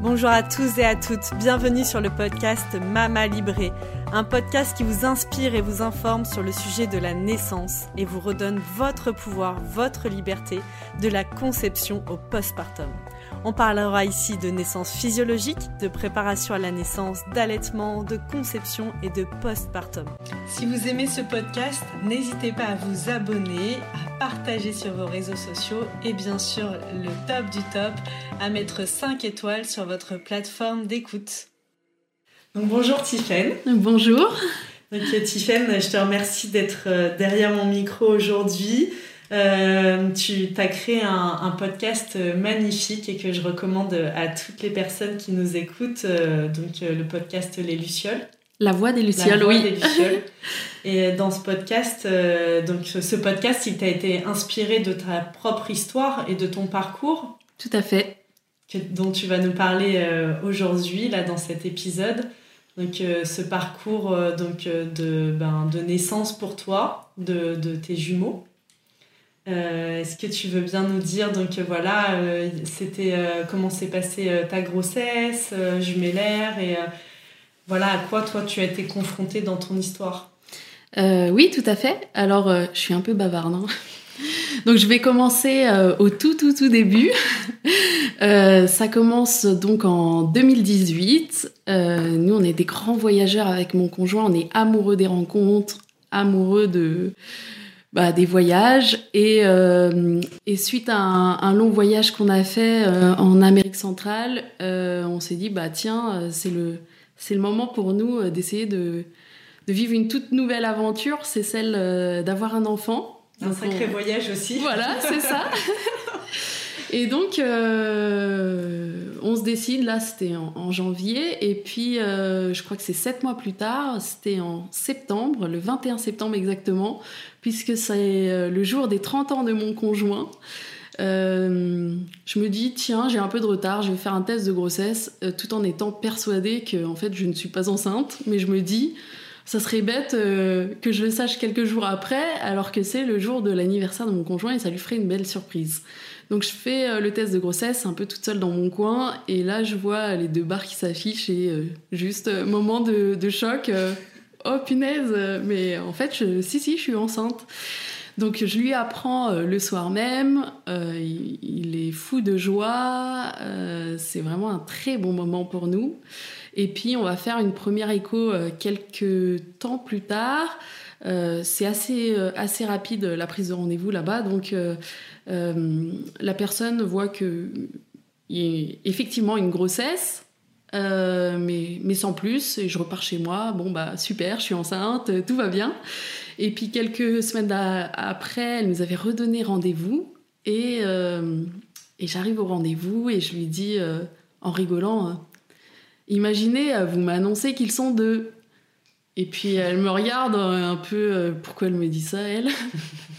Bonjour à tous et à toutes, bienvenue sur le podcast Mama Libré, un podcast qui vous inspire et vous informe sur le sujet de la naissance et vous redonne votre pouvoir, votre liberté, de la conception au postpartum. On parlera ici de naissance physiologique, de préparation à la naissance, d'allaitement, de conception et de postpartum. Si vous aimez ce podcast, n'hésitez pas à vous abonner, à partager sur vos réseaux sociaux et bien sûr le top du top, à mettre 5 étoiles sur votre plateforme d'écoute. Donc bonjour Tiffaine. Bonjour. Donc Tiffaine, je te remercie d'être euh, derrière mon micro aujourd'hui. Euh, tu as créé un, podcast magnifique et que je recommande à toutes les personnes qui nous écoutent, euh, donc euh, le podcast Les Lucioles. La voix des Lucioles, La voix oui. Des Lucioles. Et dans ce podcast, donc ce podcast, il t'a été inspiré de ta propre histoire et de ton parcours. Tout à fait. dont tu vas nous parler aujourd'hui, là, dans cet épisode. Donc, ce parcours donc, de, ben, de naissance pour toi, de, de tes jumeaux. Euh, est-ce que tu veux bien nous dire donc euh, voilà euh, c'était comment s'est passée ta grossesse jumellaire et voilà à quoi toi tu as été confrontée dans ton histoire? Oui tout à fait. Alors je suis un peu bavarde. Hein. donc je vais commencer au tout tout tout début. ça commence donc en 2018. nous on est des grands voyageurs avec mon conjoint. On est amoureux des rencontres, amoureux de bah, des voyages et, euh, et suite à un, long voyage qu'on a fait euh, en Amérique centrale, euh, on s'est dit bah tiens c'est le c'est le moment pour nous d'essayer de, de vivre une toute nouvelle aventure, c'est celle d'avoir un enfant. Un sacré voyage aussi. Voilà, c'est ça. Et donc, euh, on se décide, là, c'était en, janvier, et puis euh, je crois que c'est sept mois plus tard, c'était en septembre, le 21 septembre exactement, puisque c'est euh, le jour des 30 ans de mon conjoint. je me dis, tiens, j'ai un peu de retard, je vais faire un test de grossesse, tout en étant persuadée que, en fait, je ne suis pas enceinte, mais je me dis, ça serait bête que je le sache quelques jours après, alors que c'est le jour de l'anniversaire de mon conjoint et ça lui ferait une belle surprise. Donc je fais euh, le test de grossesse un peu toute seule dans mon coin et là je vois les deux barres qui s'affichent et euh, juste euh, moment de, choc. oh punaise, mais en fait si si je suis enceinte. Donc je lui apprends le soir même, il, est fou de joie, c'est vraiment un très bon moment pour nous. Et puis on va faire une première écho quelques temps plus tard. c'est assez, assez rapide la prise de rendez-vous là-bas, donc euh, la personne voit qu'il y a effectivement une grossesse, euh, mais, mais sans plus, et je repars chez moi, bon bah super, je suis enceinte, tout va bien. Et puis quelques semaines après, elle nous avait redonné rendez-vous, et, euh, et j'arrive au rendez-vous, et je lui dis en rigolant, imaginez, vous m'annoncez qu'ils sont deux. Et puis elle me regarde un peu, pourquoi elle me dit ça, elle?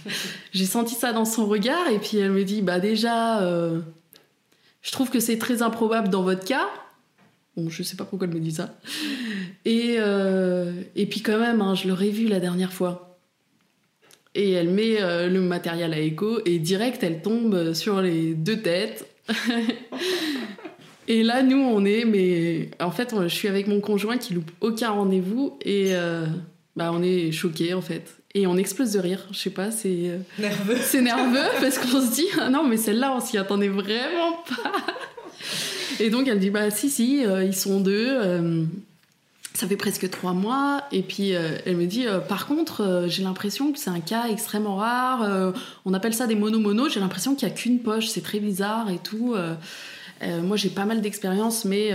J'ai senti ça dans son regard et puis elle me dit bah déjà euh, je trouve que c'est très improbable dans votre cas. Bon, je sais pas pourquoi elle me dit ça. Et, euh, et puis quand même, hein, je l'aurais vu la dernière fois. Et elle met euh, le matériel à écho et direct, elle tombe sur les deux têtes. et là, nous, on est, mais en fait, je suis avec mon conjoint qui loupe aucun rendez-vous et bah, on est choqués en fait et on explose de rire. Je sais pas, c'est euh, nerveux. C'est nerveux parce qu'on se dit ah non mais celle-là on s'y attendait vraiment pas. Et donc elle dit bah si si euh, ils sont deux. Euh, ça fait presque trois mois et puis elle me dit par contre j'ai l'impression que c'est un cas extrêmement rare. on appelle ça des mono-mono. J'ai l'impression qu'il y a qu'une poche. C'est très bizarre et tout. moi j'ai pas mal d'expérience mais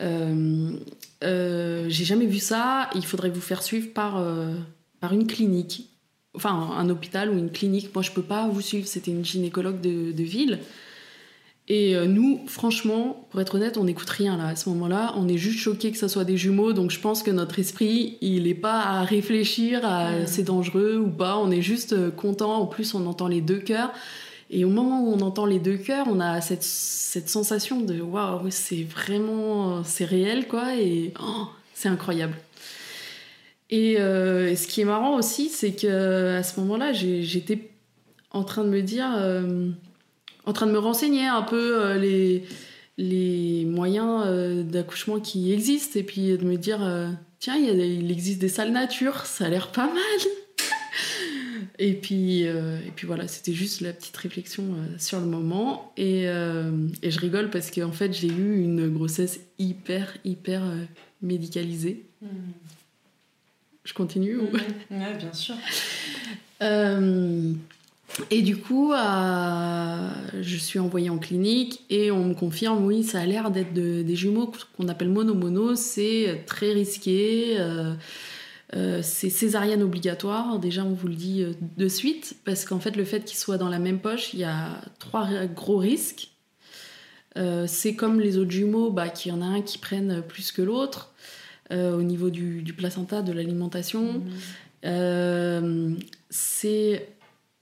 j'ai jamais vu ça. Il faudrait vous faire suivre par par une clinique, enfin un hôpital ou une clinique. Moi, je peux pas vous suivre. C'était une gynécologue de, ville. Et euh, nous, franchement, pour être honnête, on n'écoute rien là à ce moment-là. On est juste choqué que ça soit des jumeaux. Donc je pense que notre esprit, il n'est pas à réfléchir à c'est dangereux ou pas. On est juste euh, content. En plus, on entend les deux cœurs. Et au moment où on entend les deux cœurs, on a cette, cette sensation de waouh, c'est vraiment, c'est réel quoi. Et oh, c'est incroyable. Euh, et, ce qui est marrant aussi, c'est que à ce moment-là, j'étais en train de me dire, euh, en train de me renseigner un peu euh, les, les moyens euh, d'accouchement qui existent et puis de me dire tiens, il, existe des salles nature, ça a l'air pas mal. et puis, et puis voilà, c'était juste la petite réflexion sur le moment. Et, et, je rigole parce qu'en fait, j'ai eu une grossesse hyper, hyper médicalisée. Hmm. Je continue ou... Oui, bien sûr. Et du coup, euh, je suis envoyée en clinique et on me confirme, oui, ça a l'air d'être des jumeaux qu'on appelle mono-mono, c'est très risqué, euh, euh, c'est césarienne obligatoire, déjà on vous le dit de suite, parce qu'en fait le fait qu'ils soient dans la même poche, il y a trois gros risques. c'est comme les autres jumeaux, bah, qu'il y en a un qui prenne plus que l'autre au niveau du, placenta, de l'alimentation. Mmh. c'est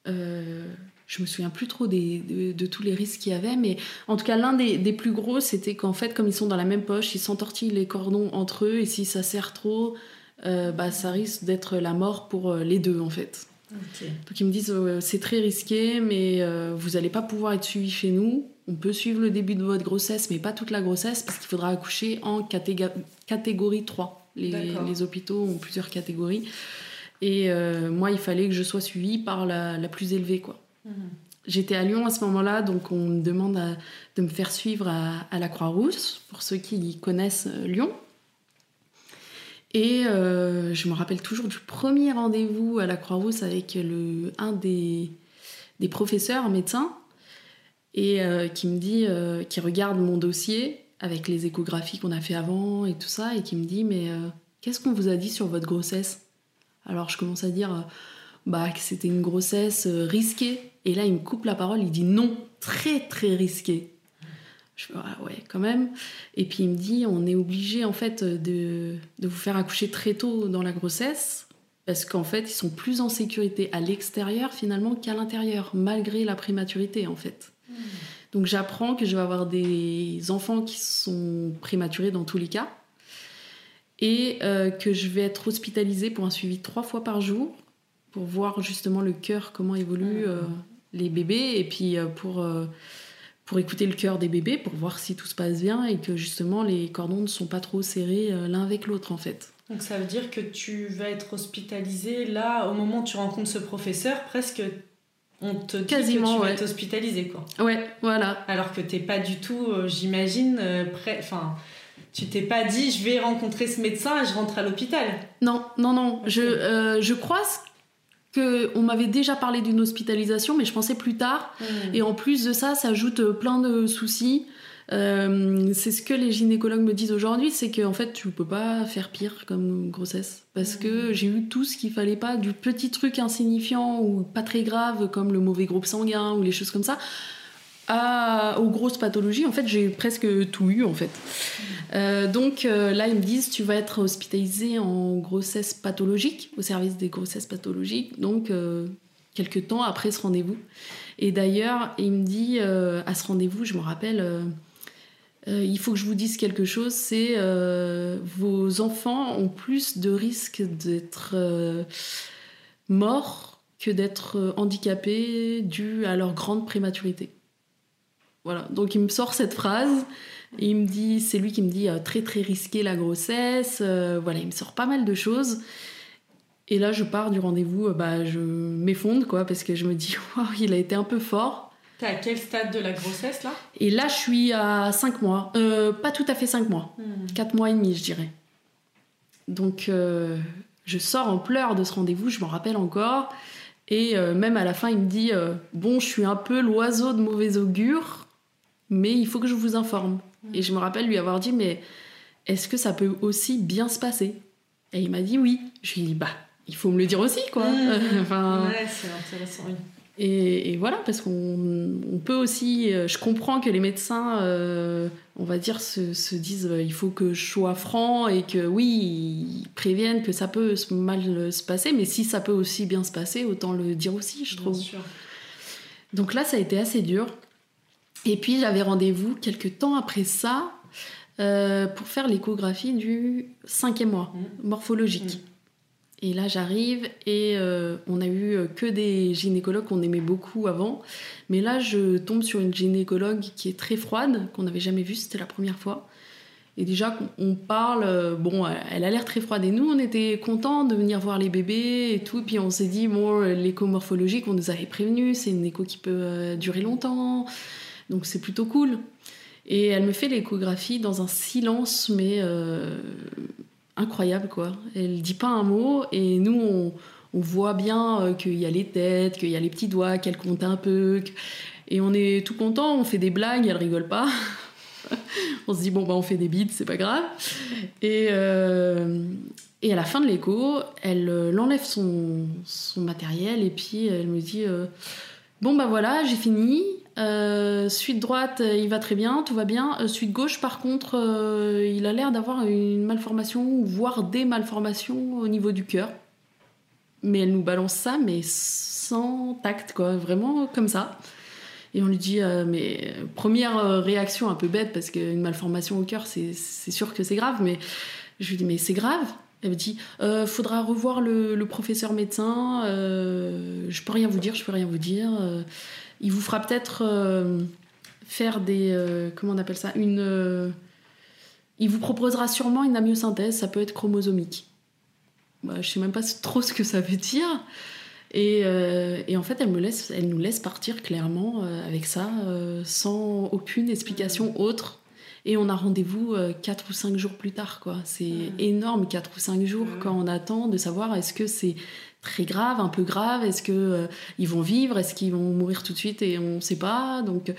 euh, je me souviens plus trop de, tous les risques qu'il y avait, mais en tout cas, l'un des, plus gros, c'était qu'en fait, comme ils sont dans la même poche, ils s'entortillent les cordons entre eux, et si ça serre trop, euh, bah, ça risque d'être la mort pour euh, les deux, en fait. Donc ils me disent, c'est très risqué, mais vous n'allez pas pouvoir être suivi chez nous. On peut suivre le début de votre grossesse, mais pas toute la grossesse, parce qu'il faudra accoucher en catégorie 3. Les, les hôpitaux ont plusieurs catégories. Et euh, moi, il fallait que je sois suivie par la, plus élevée, quoi. Mhm. J'étais à Lyon à ce moment-là, donc on me demande de me faire suivre à, la Croix-Rousse, pour ceux qui connaissent euh, Lyon. Et euh, je me rappelle toujours du premier rendez-vous à la Croix-Rousse avec le, un des, des professeurs médecins, et qui me dit, qui regarde mon dossier avec les échographies qu'on a fait avant et tout ça, et qui me dit, mais qu'est-ce qu'on vous a dit sur votre grossesse? Alors je commence à dire euh, bah, que c'était une grossesse euh, risquée. Et là, il me coupe la parole, il dit non, très très risquée. Je fais ah ouais, quand même. Et puis il me dit on est obligé en fait de, de vous faire accoucher très tôt dans la grossesse parce qu'en fait ils sont plus en sécurité à l'extérieur finalement qu'à l'intérieur, malgré la prématurité en fait. Donc j'apprends que je vais avoir des enfants qui sont prématurés dans tous les cas et euh, que je vais être hospitalisée pour un suivi trois fois par jour pour voir justement le cœur, comment évoluent ah. euh, les bébés et puis euh, pour, pour écouter le cœur des bébés, pour voir si tout se passe bien et que justement les cordons ne sont pas trop serrés l'un avec l'autre en fait. Donc ça veut dire que tu vas être hospitalisée là, au moment où tu rencontres ce professeur, presque on te dit Quasiment, que tu vas être hospitalisée quoi. Ouais, voilà. Alors que t'es pas du tout, j'imagine, prêt. Enfin tu t'es pas dit je vais rencontrer ce médecin et je rentre à l'hôpital Non, non, non. Je, euh, je crois qu'on m'avait déjà parlé d'une hospitalisation, mais je pensais plus tard. Hmm. Et en plus de ça, ça ajoute euh, plein de soucis. Euh, c'est ce que les gynécologues me disent aujourd'hui, c'est qu'en fait tu peux pas faire pire comme grossesse parce que hmm. j'ai eu tout ce qu'il fallait pas, du petit truc insignifiant ou pas très grave comme le mauvais groupe sanguin ou les choses comme ça, aux grosses pathologies, en fait, j'ai presque tout eu, en fait. Euh, donc euh, là, ils me disent, tu vas être hospitalisé en grossesse pathologique, au service des grossesses pathologiques, donc quelques temps après ce rendez-vous. Et d'ailleurs, il me dit, à ce rendez-vous, je me rappelle, il faut que je vous dise quelque chose, c'est vos enfants ont plus de risques d'être morts que d'être handicapés dû à leur grande prématurité. Voilà, donc il me sort cette phrase. Il me dit, c'est lui qui me dit euh, très très risqué la grossesse. Euh, voilà, il me sort pas mal de choses. Et là, je pars du rendez-vous, euh, bah, je m'effondre quoi, parce que je me dis, waouh, il a été un peu fort. T'es à quel stade de la grossesse là? Et là, je suis à 5 mois. pas tout à fait 5 mois. 4 hmm. mois et demi, je dirais. Donc, je sors en pleurs de ce rendez-vous, je m'en rappelle encore. Et même à la fin, il me dit Bon, je suis un peu l'oiseau de mauvais augure mais il faut que je vous informe. Et je me rappelle lui avoir dit, mais est-ce que ça peut aussi bien se passer? Et il m'a dit oui. Je lui ai dit, bah, il faut me le dire aussi, quoi. enfin, ouais, c'est intéressant, oui. Et, voilà, parce qu'on peut aussi. Euh, je comprends que les médecins, euh, on va dire, se, disent euh, il faut que je sois franc et que oui, ils préviennent que ça peut mal se passer, mais si ça peut aussi bien se passer, autant le dire aussi, je trouve. Bien sûr. Donc là, ça a été assez dur. Et puis j'avais rendez-vous quelques temps après ça euh, pour faire l'échographie du cinquième mois, mmh. morphologique. Et là, j'arrive et on a eu que des gynécologues qu'on aimait beaucoup avant. Mais là, je tombe sur une gynécologue qui est très froide, qu'on n'avait jamais vue, c'était la première fois. Et déjà, on parle, euh, bon, elle a l'air très froide. Et nous, on était contents de venir voir les bébés et tout. Puis on s'est dit, bon, l'écho on nous avait prévenu, c'est une écho qui peut euh, durer longtemps. Donc c'est plutôt cool. Et elle me fait l'échographie dans un silence, mais euh, incroyable, quoi. Elle dit pas un mot. Et nous, on, on voit bien qu'il y a les têtes, qu'il y a les petits doigts, qu'elle compte un peu. Et on est tout content, on fait des blagues, elle rigole pas. on se dit, bon, bah, on fait des bides, c'est pas grave. Et, euh, et à la fin de l'écho, elle, euh, enlève son, matériel et puis elle me dit, euh, bon, bah voilà, j'ai fini. suite droite, il va très bien, tout va bien. suite gauche, par contre, il a l'air d'avoir une malformation, voire des malformations au niveau du cœur. Mais elle nous balance ça, mais sans tact, quoi, vraiment comme ça. Et on lui dit, euh, mais première euh, réaction un peu bête, parce qu'une malformation au cœur, c'est sûr que c'est grave, mais je lui dis, mais c'est grave Elle me dit, euh, faudra revoir le, professeur médecin, je peux rien vous dire, je peux rien vous dire. il vous fera peut-être faire des. comment on appelle ça Une. il vous proposera sûrement une amyosynthèse, ça peut être chromosomique. Bah, je sais même pas trop ce que ça veut dire. Euh, et, en fait, elle, me laisse, elle nous laisse partir clairement euh, avec ça, euh, sans aucune explication autre. Et on a rendez-vous 4 ou 5 jours plus tard. quoi. C'est énorme, 4 ou 5 jours, quand on attend de savoir est-ce que c'est très grave, un peu grave, est-ce qu'ils ils vont vivre, est-ce qu'ils vont mourir tout de suite et on ne sait pas. Donc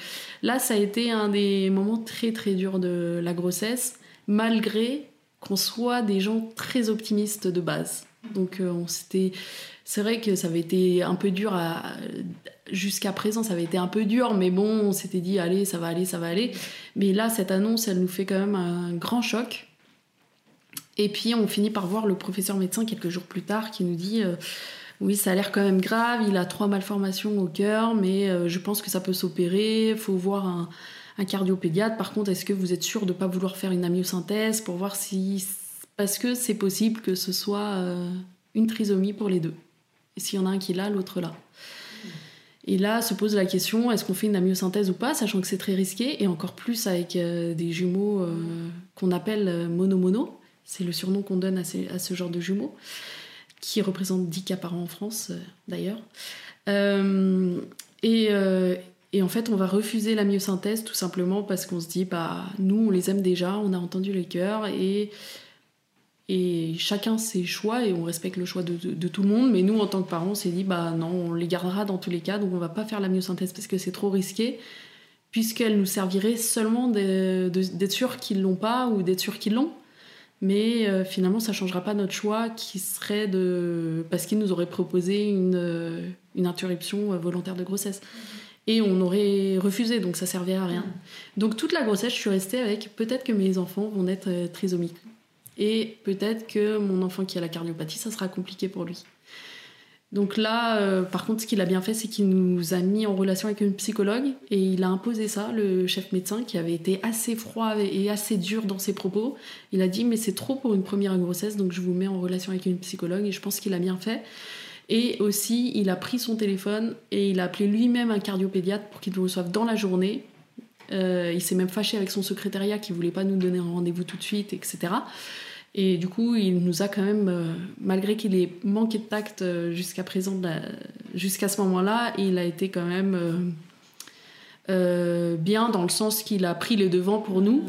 là, ça a été un des moments très très durs de la grossesse, malgré qu'on soit des gens très optimistes de base. Donc on s'était c'est vrai que ça avait été un peu dur à... jusqu'à présent, ça avait été un peu dur, mais bon, on s'était dit allez, ça va aller, ça va aller. Mais là, cette annonce, elle nous fait quand même un grand choc. Et puis on finit par voir le professeur médecin quelques jours plus tard qui nous dit euh, oui, ça a l'air quand même grave, il a trois malformations au cœur, mais euh, je pense que ça peut s'opérer, faut voir un, un, cardiopédiatre. Par contre, est-ce que vous êtes sûr de ne pas vouloir faire une amyosynthèse pour voir si... Parce que c'est possible que ce soit euh, une trisomie pour les deux. S'il y en a un qui l'a, l'autre là. Et là se pose la question est-ce qu'on fait une amyosynthèse ou pas, sachant que c'est très risqué, et encore plus avec euh, des jumeaux euh, qu'on appelle mono-mono. C'est le surnom qu'on donne à, ce genre de jumeaux, qui représentent 10 cas par an en France d'ailleurs. Et, et, en fait, on va refuser la myosynthèse tout simplement parce qu'on se dit bah, nous, on les aime déjà, on a entendu les cœurs, et et chacun ses choix et on respecte le choix de, tout le monde. Mais nous, en tant que parents, on s'est dit, bah non, on les gardera dans tous les cas, donc on va pas faire la myosynthèse parce que c'est trop risqué, puisqu'elle nous servirait seulement d'être sûr qu'ils l'ont pas ou d'être sûr qu'ils l'ont. Mais euh, finalement, ça changera pas notre choix qui serait de. parce qu'ils nous auraient proposé une, une interruption volontaire de grossesse. Et on aurait refusé, donc ça servait à rien. Donc toute la grossesse, je suis restée avec peut-être que mes enfants vont être euh, trisomiques. Et peut-être que mon enfant qui a la cardiopathie, ça sera compliqué pour lui. Donc là, euh, par contre, ce qu'il a bien fait, c'est qu'il nous a mis en relation avec une psychologue et il a imposé ça, le chef médecin, qui avait été assez froid et assez dur dans ses propos. Il a dit, mais c'est trop pour une première grossesse, donc je vous mets en relation avec une psychologue et je pense qu'il a bien fait. Et aussi, il a pris son téléphone et il a appelé lui-même un cardiopédiatre pour qu'il le reçoive dans la journée. Euh, il s'est même fâché avec son secrétariat qui voulait pas nous donner un rendez-vous tout de suite, etc. Et du coup, il nous a quand même, euh, malgré qu'il ait manqué de tact euh, jusqu'à présent, jusqu'à ce moment-là, il a été quand même euh, bien dans le sens qu'il a pris les devants pour nous.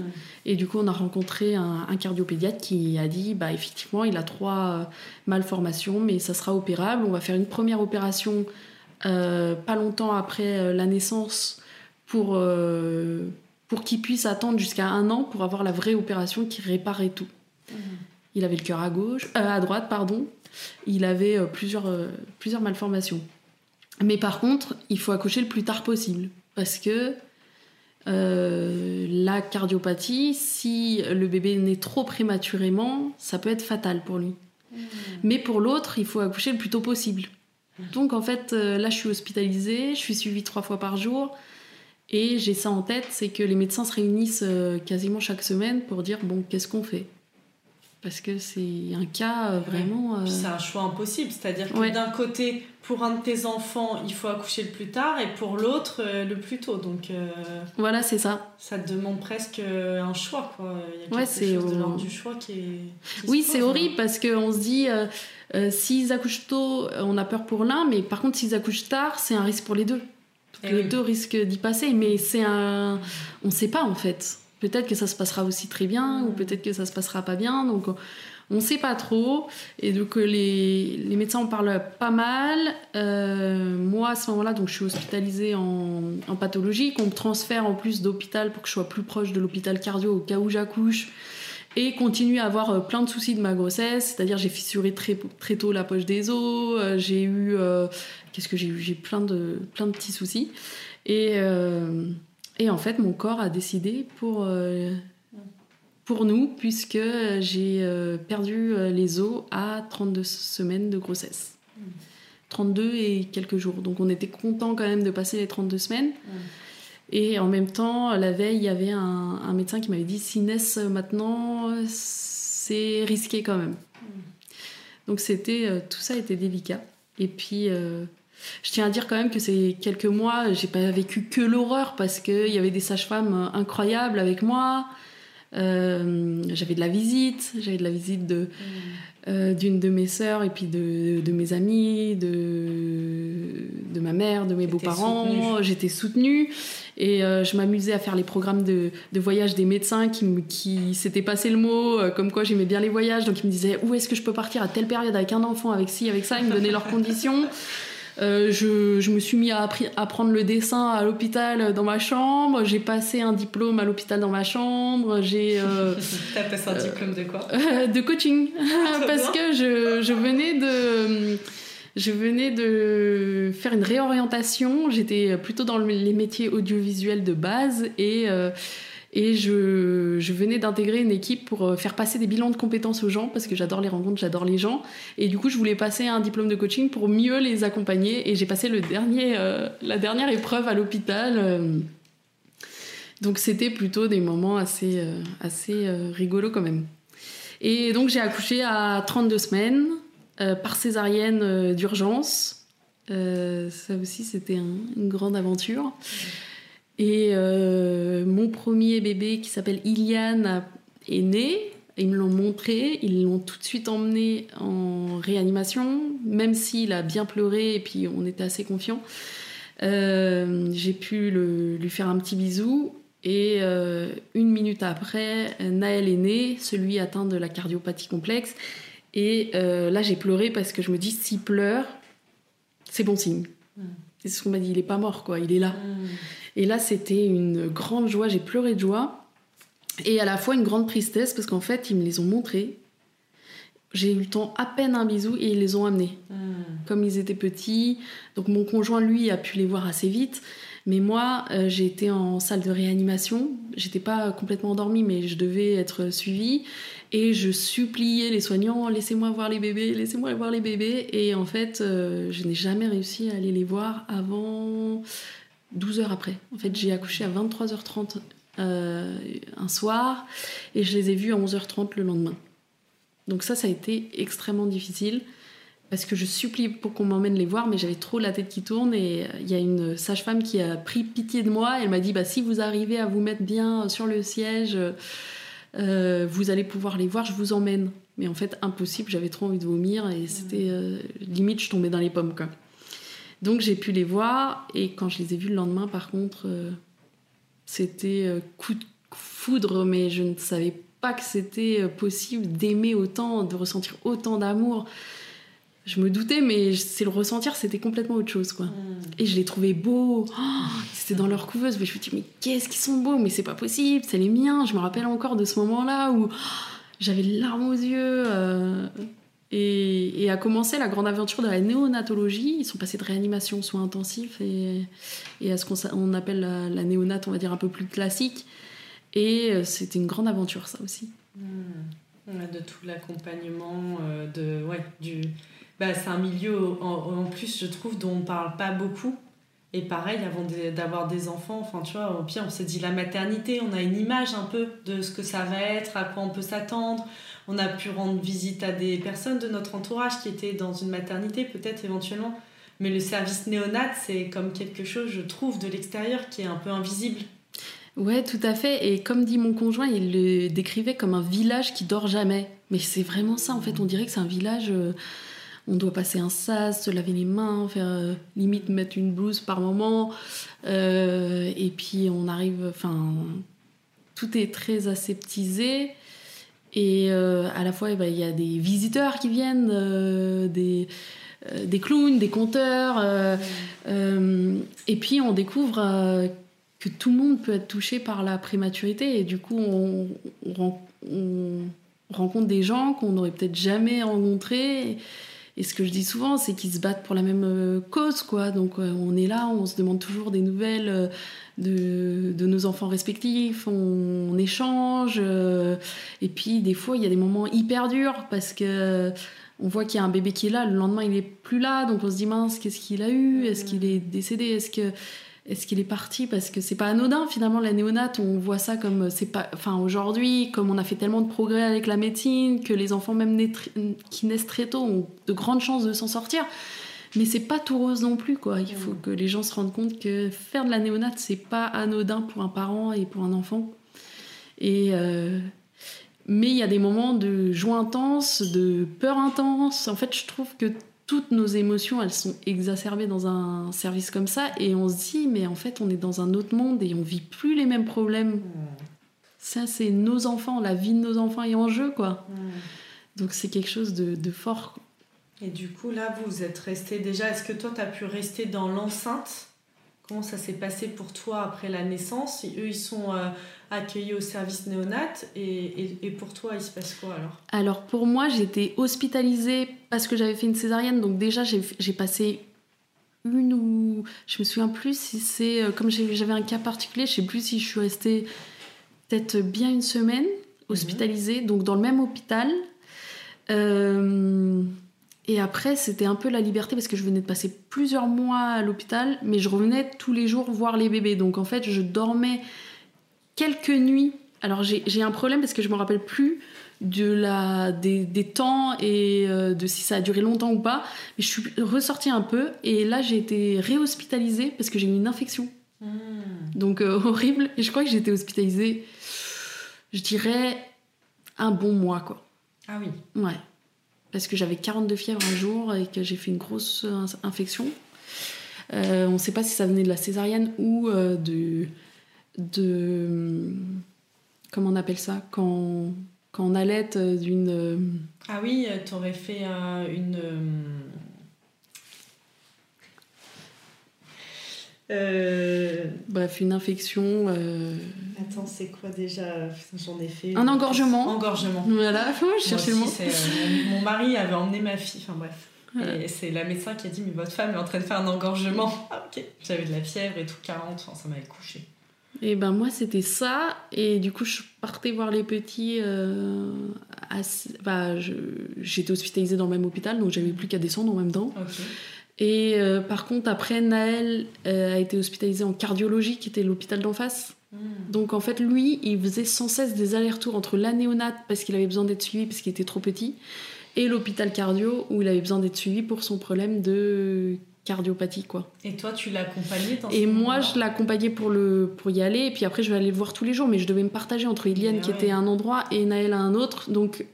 Et du coup, on a rencontré un, cardiopédiatre qui a dit, bah effectivement, il a trois malformations, mais ça sera opérable. On va faire une première opération pas longtemps après la naissance pour pour qu'il puisse attendre jusqu'à un an pour avoir la vraie opération qui réparait tout. Il avait le cœur à gauche, euh, à droite, pardon. Il avait euh, plusieurs, euh, plusieurs malformations. Mais par contre, il faut accoucher le plus tard possible. Parce que la cardiopathie, si le bébé naît trop prématurément, ça peut être fatal pour lui. Mmh. Mais pour l'autre, il faut accoucher le plus tôt possible. Donc en fait, là, je suis hospitalisée, je suis suivie trois fois par jour. Et j'ai ça en tête, c'est que les médecins se réunissent quasiment chaque semaine pour dire, bon, qu'est-ce qu'on fait? Parce que c'est un cas euh, vraiment. C'est un choix impossible, c'est-à-dire que d'un côté, pour un de tes enfants, il faut accoucher le plus tard, et pour l'autre, le plus tôt. Donc voilà, c'est ça. Ça te demande presque un choix, quoi. Il y a quelque chose de l'ordre du choix qui est. oui, c'est horrible parce qu'on se dit. s'ils accouchent tôt, on a peur pour l'un, mais par contre, s'ils accouchent tard, c'est un risque pour les deux. Eh les deux risquent d'y passer, mais c'est un. On ne sait pas en fait. Peut-être que ça se passera aussi très bien, ou peut-être que ça se passera pas bien. Donc on ne sait pas trop. Et donc les, les, médecins en parlent pas mal. Euh, moi à ce moment-là, donc je suis hospitalisée en, en pathologie, qu'on me transfère en plus d'hôpital pour que je sois plus proche de l'hôpital cardio au cas où j'accouche et continue à avoir euh, plein de soucis de ma grossesse, c'est-à-dire j'ai fissuré très, très tôt la poche des os, euh, j'ai eu qu'est-ce que j'ai eu? J'ai plein de, plein de petits soucis. Et, euh, et en fait, mon corps a décidé pour, euh, pour nous, puisque j'ai euh, perdu les os à 32 semaines de grossesse. 32 et quelques jours. Donc on était content quand même de passer les 32 semaines. Et en même temps, la veille, il y avait un, un médecin qui m'avait dit si naissent maintenant, c'est risqué quand même. Donc c'était tout ça était délicat. Et puis je tiens à dire quand même que ces quelques mois, j'ai pas vécu que l'horreur parce qu'il y avait des sages-femmes incroyables avec moi. Euh, j'avais de la visite, j'avais de la visite de mm. euh, d'une de mes sœurs et puis de, de mes amis, de, de ma mère, de mes beaux-parents. J'étais soutenue et euh, je m'amusais à faire les programmes de, de voyage des médecins qui, qui s'étaient passé le mot, comme quoi j'aimais bien les voyages. Donc ils me disaient où est-ce que je peux partir à telle période avec un enfant, avec ci, avec ça? Ils me donnaient leurs conditions. Euh, je, je, me suis mis à apprendre le dessin à l'hôpital dans ma chambre. J'ai passé un diplôme à l'hôpital dans ma chambre. J'ai. Euh, T'as passé un diplôme de quoi euh, De coaching, ah, parce que je, je, venais de. Je venais de faire une réorientation. J'étais plutôt dans les métiers audiovisuels de base et et je, venais d'intégrer une équipe pour euh, faire passer des bilans de compétences aux gens, parce que j'adore les rencontres, j'adore les gens. Et du coup, je voulais passer un diplôme de coaching pour mieux les accompagner. Et j'ai passé le dernier, euh, la dernière épreuve à l'hôpital. Euh. donc c'était plutôt des moments assez, assez rigolos quand même. Et donc j'ai accouché à 32 semaines par césarienne d'urgence. ça aussi, c'était une grande aventure. Et euh, mon premier bébé qui s'appelle Iliane est né. Ils me l'ont montré, ils l'ont tout de suite emmené en réanimation, même s'il a bien pleuré et puis on était assez confiants. Euh, j'ai pu lui faire un petit bisou et euh, une minute après, Naël est né, celui atteint de la cardiopathie complexe. Et là, j'ai pleuré parce que je me dis, s'il pleure, c'est bon signe. C'est ce qu'on m'a dit, il est pas mort, quoi, il est là. Mm. Et là, c'était une grande joie, j'ai pleuré de joie. Et à la fois une grande tristesse parce qu'en fait, ils me les ont montrés. J'ai eu le temps à peine un bisou et ils les ont amenés. Hmm. Comme ils étaient petits. Donc mon conjoint, lui, a pu les voir assez vite. Mais moi, euh, j'ai été en salle de réanimation. J'étais pas complètement endormie, mais je devais être suivie. Et je suppliais les soignants, laissez-moi voir les bébés, laissez-moi voir les bébés. Et en fait, euh, je n'ai jamais réussi à aller les voir avant 12 heures après. En fait, j'ai accouché à 23h30 euh, un soir et je les ai vus à 11h30 le lendemain. Donc ça, ça a été extrêmement difficile parce que je supplie pour qu'on m'emmène les voir, mais j'avais trop la tête qui tourne et euh, il y a une sage-femme qui a pris pitié de moi. Elle m'a dit, bah, si vous arrivez à vous mettre bien sur le siège, euh, vous allez pouvoir les voir, je vous emmène. Mais en fait, impossible, j'avais trop envie de vomir et c'était limite, je tombais dans les pommes. Quoi. Donc j'ai pu les voir et quand je les ai vus le lendemain, par contre, euh, c'était euh, coup de foudre, mais je ne savais pas que c'était euh, possible d'aimer autant, de ressentir autant d'amour. Je me doutais, mais c'est le ressentir, c'était complètement autre chose, quoi. Hmm. Et je les trouvais beaux. Oh, c'était dans leur couveuse, mais je me dis mais qu'est-ce qu'ils sont beaux, mais c'est pas possible, c'est les miens. Je me rappelle encore de ce moment-là où oh, j'avais les larmes aux yeux. Et, a commencé la grande aventure de la néonatologie. Ils sont passés de réanimation soins intensifs et, et à ce qu'on appelle la, néonate, on va dire un peu plus classique. Et euh, c'était une grande aventure, ça aussi. Hmm. De tout l'accompagnement, euh, de ouais, du. Bah, c'est un milieu en, plus, je trouve, dont on parle pas beaucoup. Et pareil, avant d'avoir des enfants, enfin tu vois, au pire, on s'est dit la maternité, on a une image un peu de ce que ça va être, à quoi on peut s'attendre. On a pu rendre visite à des personnes de notre entourage qui étaient dans une maternité, peut-être éventuellement. Mais le service néonat, c'est comme quelque chose, je trouve, de l'extérieur qui est un peu invisible. Ouais, tout à fait. Et comme dit mon conjoint, il le décrivait comme un village qui dort jamais. Mais c'est vraiment ça, en fait. On dirait que c'est un village. Euh, on doit passer un sas, se laver les mains, faire euh, limite mettre une blouse par moment. Euh, et puis on arrive. Enfin, tout est très aseptisé. Et à la fois, eh ben, il y a des visiteurs qui viennent, des des clowns, des conteurs. et puis on découvre que tout le monde peut être touché par la prématurité et du coup on, rencontre des gens qu'on n'aurait peut-être jamais rencontrés ce que je dis souvent c'est qu'ils se battent pour la même euh, cause quoi. Donc euh, on est là on se demande toujours des nouvelles euh, de, nos enfants respectifs. On, échange et puis des fois il y a des moments hyper durs parce que on voit qu'il y a un bébé qui est là le lendemain il est plus là. Donc on se dit mince qu'est-ce qu'il a eu? Est-ce qu'il est décédé? Est-ce que est-ce qu'il est parti parce que c'est pas anodin finalement la néonate on voit ça comme c'est pas enfin aujourd'hui comme on a fait tellement de progrès avec la médecine que les enfants même qui naissent très tôt ont de grandes chances de s'en sortir. Mais c'est pas tout rose non plus quoi. Il faut que les gens se rendent compte que faire de la néonate c'est pas anodin pour un parent et pour un enfant. Et euh, mais il y a des moments de joie intense de peur intense. En fait je trouve que toutes nos émotions, elles sont exacerbées dans un service comme ça, et on se dit, mais en fait, on est dans un autre monde et on vit plus les mêmes problèmes. Hmm. Ça, c'est nos enfants, la vie de nos enfants est en jeu, quoi. Hmm. Donc c'est quelque chose de, fort. Et du coup, là, vous êtes resté déjà. Est-ce que toi, tu as pu rester dans l'enceinte Comment ça s'est passé pour toi après la naissance Eux, ils sont euh, accueillis au service néonat. Et, et, pour toi, il se passe quoi alors? Alors, pour moi, j'étais hospitalisée parce que j'avais fait une césarienne. Donc, déjà, j'ai passé une ou. Je me souviens plus si c'est. Euh, comme j'avais un cas particulier, je sais plus si je suis restée peut-être bien une semaine hospitalisée, donc dans le même hôpital. Euh, et après, c'était un peu la liberté parce que je venais de passer plusieurs mois à l'hôpital, mais je revenais tous les jours voir les bébés. Donc en fait, je dormais quelques nuits. Alors j'ai un problème parce que je me rappelle plus de la, des, temps et euh, de si ça a duré longtemps ou pas. Mais je suis ressortie un peu et là j'ai été réhospitalisée parce que j'ai eu une infection. Hmm. Donc euh, horrible. Et je crois que j'ai été hospitalisée, je dirais, un bon mois quoi. Ah oui. Ouais parce que j'avais 42 fièvres un jour et que j'ai fait une grosse infection. Euh, on ne sait pas si ça venait de la césarienne ou euh, de, de. Comment on appelle ça? Quand, quand on allait d'une. Ah oui, tu aurais fait une Euh, Bref, une infection. Euh, Attends, c'est quoi déjà? J'en ai fait. Un engorgement. Engorgement. Voilà, je cherchais le mot. Euh, mon, mari avait emmené ma fille, enfin bref. Et c'est la médecin qui a dit Mais votre femme est en train de faire un engorgement. Ah, ok. J'avais de la fièvre et tout, 40, enfin, ça m'avait couché. Et ben moi, c'était ça. Et du coup, je partais voir les petits. Bah, j'étais hospitalisée dans le même hôpital, donc j'avais plus qu'à descendre en même temps. Et euh, par contre, après, Naël euh, a été hospitalisé en cardiologie, qui était l'hôpital d'en face. Hmm. Donc en fait, lui, il faisait sans cesse des allers-retours entre la néonate, parce qu'il avait besoin d'être suivi, parce qu'il était trop petit, et l'hôpital cardio, où il avait besoin d'être suivi pour son problème de cardiopathie. Quoi. Et toi, tu l'accompagnais Et moi, je l'accompagnais pour, le, pour y aller, et puis après, je vais aller le voir tous les jours, mais je devais me partager entre Iliane, qui était à un endroit, et Naël à un autre. Donc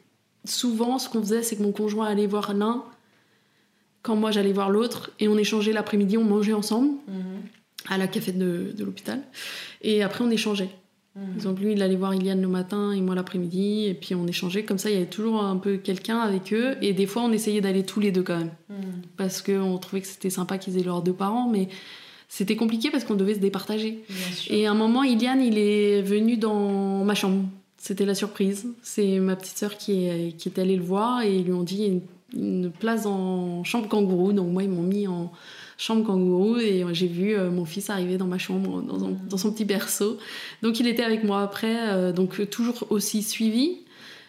souvent, ce qu'on faisait, c'est que mon conjoint allait voir l'un, quand moi j'allais voir l'autre et on échangeait l'après-midi, on mangeait ensemble mhm. à la café de, de l'hôpital et après on échangeait. Mhm. Donc lui il allait voir Iliane le matin et moi l'après-midi et puis on échangeait comme ça il y avait toujours un peu quelqu'un avec eux et des fois on essayait d'aller tous les deux quand même mhm. parce qu'on trouvait que c'était sympa qu'ils aient leurs deux parents mais c'était compliqué parce qu'on devait se départager. Et à un moment Iliane il est venu dans ma chambre. C'était la surprise. C'est ma petite sœur qui est, qui est allée le voir et ils lui ont dit une place en chambre kangourou. Donc moi, ils m'ont mis en chambre kangourou et j'ai vu euh, mon fils arriver dans ma chambre, dans, son petit berceau. Donc il était avec moi après, euh, donc toujours aussi suivi.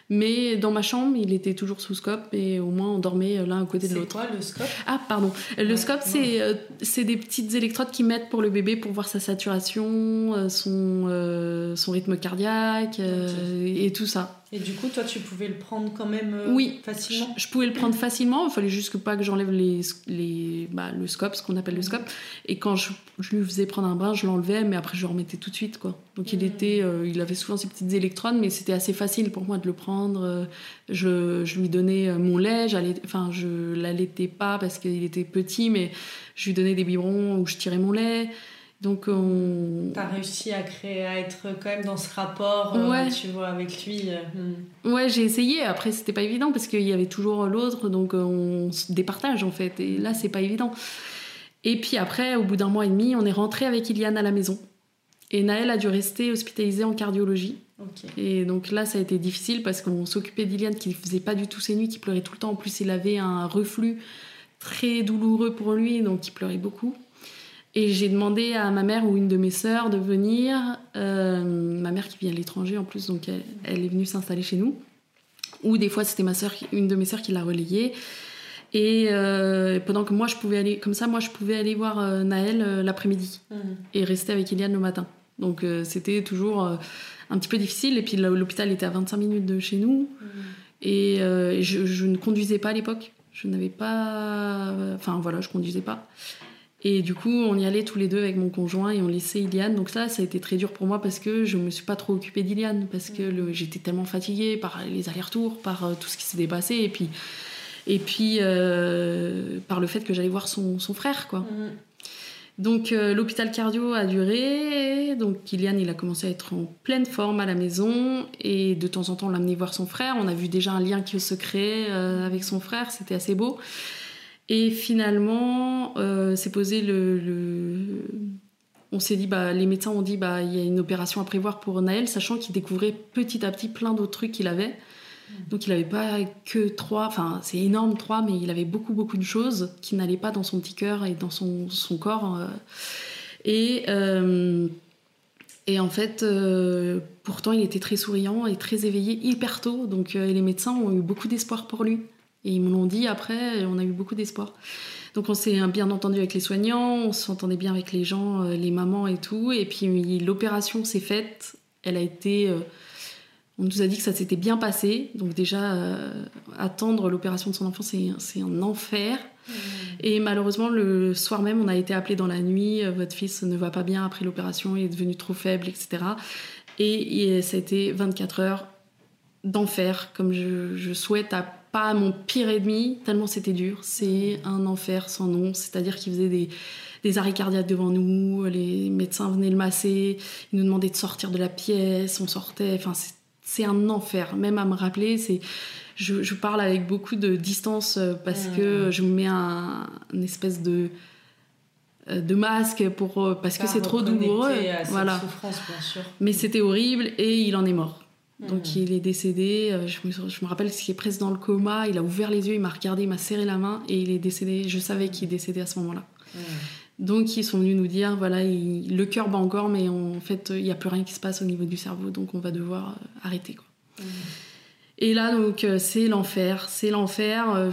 Mais dans ma chambre, il était toujours sous scope et au moins on dormait l'un à côté de l'autre. C'est quoi le scope? Ah, pardon. Le scope, c'est euh, des petites électrodes qui mettent pour le bébé pour voir sa saturation, euh, son, euh, son rythme cardiaque et tout ça. Et du coup, toi, tu pouvais le prendre quand même euh, oui, facilement je, pouvais le prendre facilement. Il fallait juste que pas que j'enlève les, les, bah, le scope, ce qu'on appelle le scope. Et quand je, lui faisais prendre un bain, je l'enlevais, mais après, je le remettais tout de suite. Quoi. Donc, il, était, euh, il avait souvent ces petites électrodes, mais c'était assez facile pour moi de le prendre. Je, je lui donnais mon lait. Enfin, je l'allaitais pas parce qu'il était petit, mais je lui donnais des biberons où je tirais mon lait. Donc on... T'as réussi à créer, à être quand même dans ce rapport, euh, tu vois, avec lui. Euh, hmm. Ouais, j'ai essayé. Après, c'était pas évident parce qu'il y avait toujours l'autre, donc euh, on se départage en fait. Et là, c'est pas évident. Et puis après, au bout d'un mois et demi, on est rentré avec Iliane à la maison. Et Naël a dû rester hospitalisé en cardiologie. Et donc là, ça a été difficile parce qu'on s'occupait d'Iliane qui ne faisait pas du tout ses nuits, qui pleurait tout le temps. En plus, il avait un reflux très douloureux pour lui, donc il pleurait beaucoup. Et j'ai demandé à ma mère ou une de mes sœurs de venir. Euh, ma mère qui vient de l'étranger en plus, donc elle, est venue s'installer chez nous. Ou des fois c'était ma sœur, une de mes sœurs qui l'a relayée. Et euh, pendant que moi je pouvais aller, comme ça, moi je pouvais aller voir euh, Naël l'après-midi mmh. et rester avec Eliane le matin. Donc c'était toujours un petit peu difficile. Et puis l'hôpital était à 25 minutes de chez nous. Mmh. Et je, je, ne conduisais pas à l'époque. Je n'avais pas. Enfin voilà, je conduisais pas. Et du coup, on y allait tous les deux avec mon conjoint et on laissait Iliane. Donc ça, ça a été très dur pour moi parce que je me suis pas trop occupée d'Iliane parce que j'étais tellement fatiguée par les allers-retours, par euh, tout ce qui s'était passé et puis et puis euh, par le fait que j'allais voir son, son, frère, quoi. Mm. Donc euh, l'hôpital cardio a duré, donc Kylian il a commencé à être en pleine forme à la maison et de temps en temps on l'amenait voir son frère. On a vu déjà un lien qui se créait avec son frère, c'était assez beau. Et finalement, euh, c'est posé le, On s'est dit, bah, les médecins ont dit, bah, il y a une opération à prévoir pour Naël, sachant qu'il découvrait petit à petit plein d'autres trucs qu'il avait. Donc il n'avait pas que trois, enfin c'est énorme trois, mais il avait beaucoup beaucoup de choses qui n'allaient pas dans son petit cœur et dans son, son corps. Euh. Et, euh, et en fait, pourtant il était très souriant et très éveillé hyper tôt, donc les médecins ont eu beaucoup d'espoir pour lui. Et ils me l'ont dit après, et on a eu beaucoup d'espoir. Donc on s'est bien entendu avec les soignants, on s'entendait bien avec les gens, euh, les mamans et tout. Et puis l'opération s'est faite. Elle a été. Euh, on nous a dit que ça s'était bien passé. Donc déjà, euh, attendre l'opération de son enfant, c'est un enfer. Mmh. Et malheureusement, le soir même, on a été appelé dans la nuit. Votre fils ne va pas bien après l'opération, il est devenu trop faible, etc. Et, ça a été 24 heures d'enfer, comme je, je souhaite à pas mon pire ennemi, tellement c'était dur. C'est un enfer sans nom. C'est-à-dire qu'il faisait des, des arrêts cardiaques devant nous, les médecins venaient le masser, ils nous demandaient de sortir de la pièce, on sortait. Enfin, c'est un enfer. Même à me rappeler, c'est. Je, parle avec beaucoup de distance euh, parce que je me mets un, une espèce de euh, de masque pour euh, parce que c'est trop douloureux voilà bien sûr. mais c'était horrible et il en est mort donc hmm. il est décédé, euh, je me, je me rappelle qu'il est presque dans le coma, il a ouvert les yeux, il m'a regardé, il m'a serré la main et il est décédé. Je savais qu'il est décédé à ce moment-là. Hmm. Donc ils sont venus nous dire, voilà, le cœur bat encore, mais en fait il n'y a plus rien qui se passe au niveau du cerveau, donc on va devoir euh, arrêter. Quoi. Hmm. Et là donc euh, c'est l'enfer, c'est l'enfer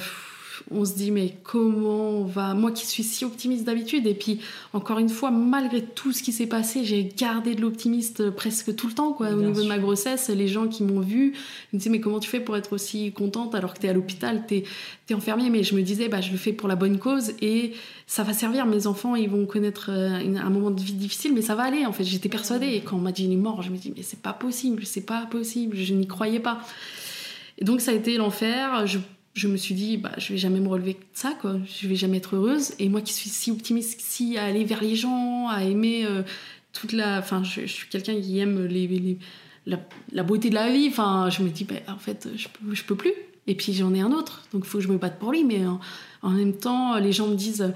on se dit mais comment on va? Moi qui suis si optimiste d'habitude et puis encore une fois malgré tout ce qui s'est passé j'ai gardé de l'optimiste presque tout le temps quoi au niveau de ma grossesse. Les gens qui m'ont vu me disaient mais comment tu fais pour être aussi contente alors que tu es à l'hôpital? Tu es, enfermée. Mais je me disais bah je le fais pour la bonne cause et ça va servir. Mes enfants ils vont connaître euh, un moment de vie difficile mais ça va aller en fait. J'étais persuadée. Et quand on m'a dit il est mort je me dis mais c'est pas possible c'est pas possible. Je n'y croyais pas. Et donc ça a été l'enfer. Je je me suis dit, bah, je vais jamais me relever de ça, quoi. Je vais jamais être heureuse. Et moi qui suis si optimiste, si à aller vers les gens, à aimer euh, toute la. Enfin, je, suis quelqu'un qui aime les, la, beauté de la vie. Enfin, je me dis, bah, en fait, je peux, je peux plus. Et puis j'en ai un autre, donc il faut que je me batte pour lui. Mais en, même temps, les gens me disent,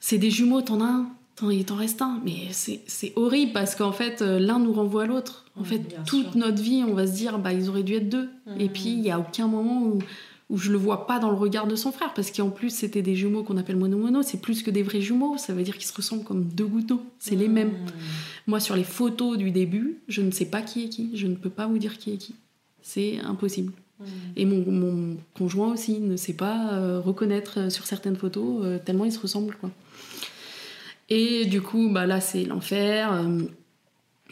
c'est des jumeaux, t'en as un, il t'en reste un. Mais c'est horrible parce qu'en fait, euh, l'un nous renvoie à l'autre. En fait, toute notre vie, on va se dire, bah, ils auraient dû être deux. Et mmh. puis, il n'y a aucun moment où où je le vois pas dans le regard de son frère, parce qu'en plus c'était des jumeaux qu'on appelle mono-mono, c'est plus que des vrais jumeaux, ça veut dire qu'ils se ressemblent comme deux gouttes d'eau, c'est les mêmes. Mmh. Moi sur les photos du début, je ne sais pas qui est qui, je ne peux pas vous dire qui est qui. C'est impossible. Et mon, conjoint aussi ne sait pas euh, reconnaître sur certaines photos, tellement ils se ressemblent. Quoi. Et du coup, bah, là, c'est l'enfer.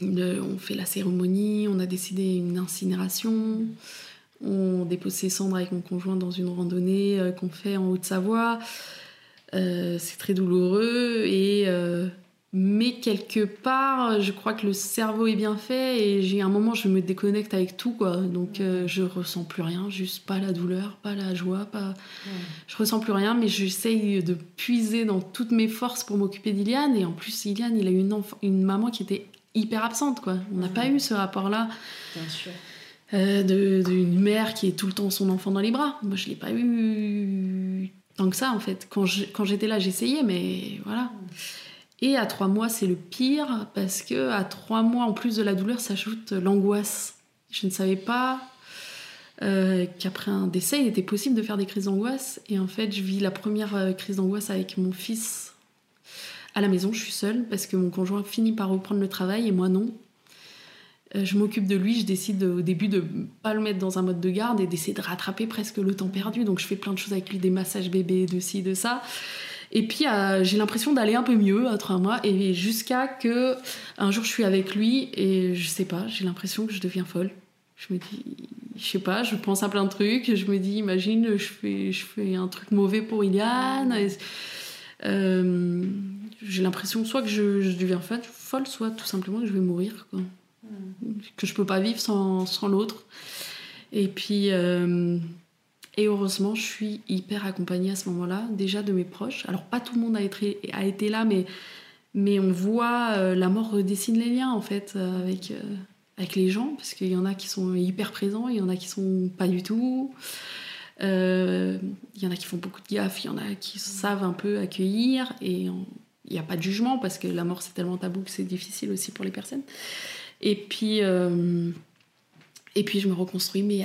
on fait la cérémonie, on a décidé une incinération. On dépose ses cendres avec mon conjoint dans une randonnée euh, qu'on fait en Haute-Savoie. Euh, c'est très douloureux et euh, mais quelque part, je crois que le cerveau est bien fait et j'ai un moment je me déconnecte avec tout quoi. Donc je ressens plus rien, juste pas la douleur, pas la joie, pas. Je ressens plus rien, mais j'essaye de puiser dans toutes mes forces pour m'occuper d'Iliane et en plus Iliane, il a une une maman qui était hyper absente quoi. On n'a pas eu ce rapport là. Bien sûr. Euh, d'une mère qui est tout le temps son enfant dans les bras. Moi, je l'ai pas eu tant que ça, en fait. Quand j'étais là, j'essayais, mais voilà. Et à trois mois, c'est le pire, parce que à trois mois, en plus de la douleur, s'ajoute l'angoisse. Je ne savais pas euh, qu'après un décès, il était possible de faire des crises d'angoisse. Et en fait, je vis la première euh, crise d'angoisse avec mon fils à la maison. Je suis seule, parce que mon conjoint finit par reprendre le travail et moi non. Euh, je m'occupe de lui, je décide au début de pas le mettre dans un mode de garde et d'essayer de rattraper presque le temps perdu. Donc je fais plein de choses avec lui, des massages bébés, de ci, de ça. Et puis euh, j'ai l'impression d'aller un peu mieux à trois mois et jusqu'à que un jour je suis avec lui et je sais pas, j'ai l'impression que je deviens folle. Je me dis, je sais pas, je pense à plein de trucs. Je me dis, imagine, je fais, je fais un truc mauvais pour Iliane. Euh, j'ai l'impression soit que je, deviens folle, soit tout simplement que je vais mourir. Que je peux pas vivre sans, sans l'autre. Et puis, euh, et heureusement, je suis hyper accompagnée à ce moment-là, déjà de mes proches. Alors, pas tout le monde a été, a été là, mais, mais on voit euh, la mort redessine les liens, en fait, euh, avec, avec les gens, parce qu'il y en a qui sont hyper présents, il y en a qui sont pas du tout. Il y en a qui font beaucoup de gaffe, il y en a qui savent un peu accueillir, et il n'y a pas de jugement, parce que la mort, c'est tellement tabou que c'est difficile aussi pour les personnes. Et puis, euh, et puis je me reconstruis, mais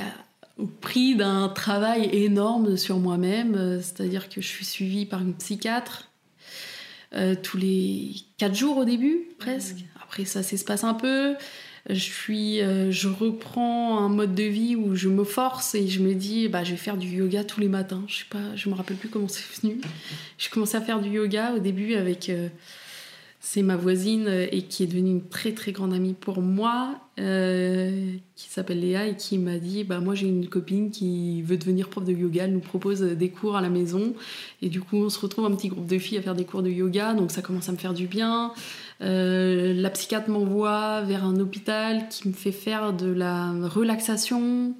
au prix d'un travail énorme sur moi-même. Euh, c'est-à-dire que je suis suivie par une psychiatre euh, tous les quatre jours au début, presque. Mmh. Après, ça s'espace un peu. Je, suis, je reprends un mode de vie où je me force et je me dis, bah, je vais faire du yoga tous les matins. Je sais pas, je me rappelle plus comment c'est venu. Je commençais à faire du yoga au début avec c'est ma voisine euh, et qui est devenue une très très grande amie pour moi, euh, qui s'appelle Léa et qui m'a dit bah moi j'ai une copine qui veut devenir prof de yoga, elle nous propose des cours à la maison et du coup on se retrouve un petit groupe de filles à faire des cours de yoga donc ça commence à me faire du bien. Euh, la psychiatre m'envoie vers un hôpital qui me fait faire de la relaxation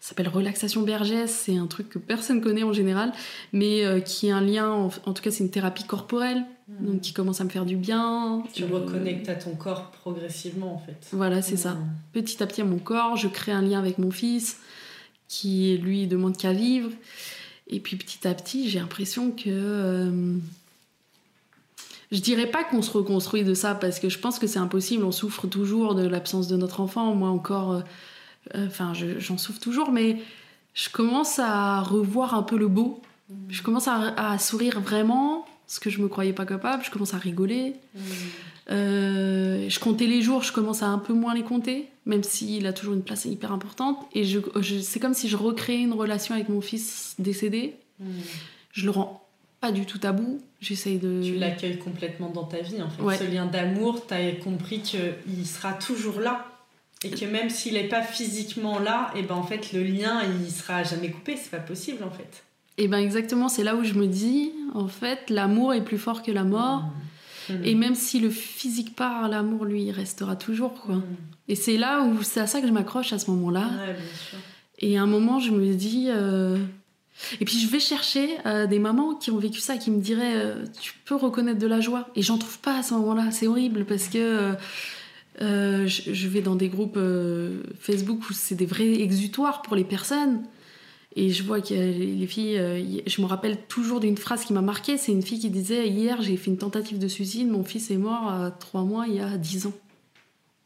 s'appelle Relaxation Bergès. C'est un truc que personne connaît en général, mais qui est un lien, en, en tout cas, c'est une thérapie corporelle donc qui commence à me faire du bien. Tu reconnectes à ton corps progressivement en fait. Voilà, c'est ça. Petit à petit à mon corps, je crée un lien avec mon fils qui lui demande qu'à vivre. Et puis petit à petit, j'ai l'impression que euh, je dirais pas qu'on se reconstruit de ça parce que je pense que c'est impossible. On souffre toujours de l'absence de notre enfant. Moi encore, euh, euh, enfin, j'en souffre toujours, mais je commence à revoir un peu le beau. Je commence à sourire vraiment ce que je me croyais pas capable, je commence à rigoler. Mmh. Euh, je comptais les jours, je commence à un peu moins les compter, même s'il a toujours une place hyper importante. Et je, c'est comme si je recréais une relation avec mon fils décédé. Mmh. Je le rends pas du tout tabou. J'essaye de. Tu l'accueilles complètement dans ta vie, en fait. Ce lien d'amour, tu as compris qu'il sera toujours là. Et que même s'il n'est pas physiquement là, et ben en fait, le lien, il sera jamais coupé. C'est pas possible, en fait. Et ben exactement, c'est là où je me dis, en fait, l'amour est plus fort que la mort. Mmh. Et même si le physique part, l'amour, lui, il restera toujours. Quoi. Mmh. Et c'est là où c'est à ça que je m'accroche à ce moment-là. Et à un moment, je me dis. Euh, et puis je vais chercher euh, des mamans qui ont vécu ça, qui me diraient euh, Tu peux reconnaître de la joie. Et j'en trouve pas à ce moment-là. C'est horrible parce que. je vais dans des groupes Facebook où c'est des vrais exutoires pour les personnes. Et je vois que les filles, euh, je me rappelle toujours d'une phrase qui m'a marquée. C'est une fille qui disait Hier, j'ai fait une tentative de suicide, mon fils est mort à trois mois il y a dix ans.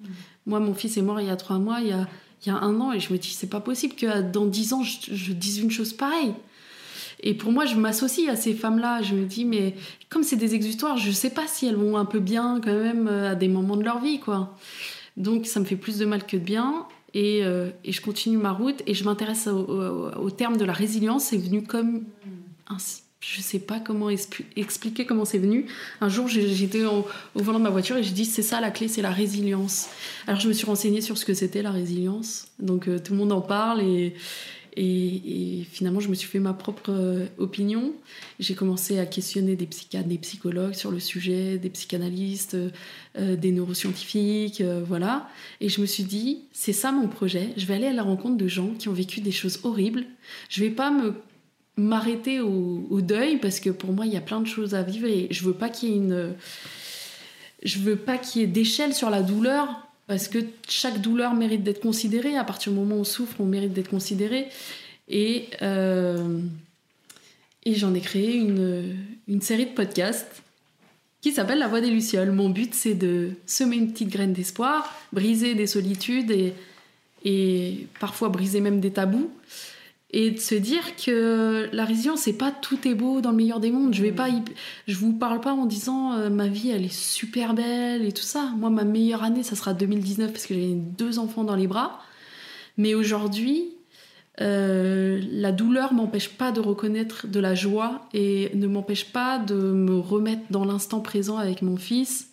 Mm. Moi, mon fils est mort il y a trois mois, il y a, il y a un an, et je me dis C'est pas possible que dans dix ans, je, dise une chose pareille. Et pour moi, je m'associe à ces femmes-là. Je me dis Mais comme c'est des exutoires, je sais pas si elles vont un peu bien quand même euh, à des moments de leur vie, quoi. Donc, ça me fait plus de mal que de bien. Et, et, je continue ma route et je m'intéresse au, terme de la résilience. C'est venu comme un, je sais pas comment expliquer comment c'est venu. Un jour, j'étais au, volant de ma voiture et je dis c'est ça la clé, c'est la résilience. Alors je me suis renseignée sur ce que c'était la résilience. Donc euh, tout le monde en parle et, et, finalement je me suis fait ma propre euh, opinion. J'ai commencé à questionner des psychiatres, des psychologues sur le sujet, des psychanalystes, euh, des neuroscientifiques, voilà. Et je me suis dit c'est ça mon projet. Je vais aller à la rencontre de gens qui ont vécu des choses horribles. Je vais pas me m'arrêter au, deuil parce que pour moi il y a plein de choses à vivre et je veux pas qu'il y ait une je veux pas qu'il y ait d'échelle sur la douleur parce que chaque douleur mérite d'être considérée. À partir du moment où on souffre on mérite d'être considéré. Et euh, j'en ai créé une, série de podcasts qui s'appelle La Voix des Lucioles. Mon but, c'est de semer une petite graine d'espoir, briser des solitudes et parfois briser même des tabous et de se dire que la résilience c'est pas tout est beau dans le meilleur des mondes. Je vais pas je vous parle pas en disant euh, ma vie elle est super belle et tout ça. Moi ma meilleure année ça sera 2019 parce que j'ai deux enfants dans les bras. Mais aujourd'hui euh, la douleur m'empêche pas de reconnaître de la joie et ne m'empêche pas de me remettre dans l'instant présent avec mon fils.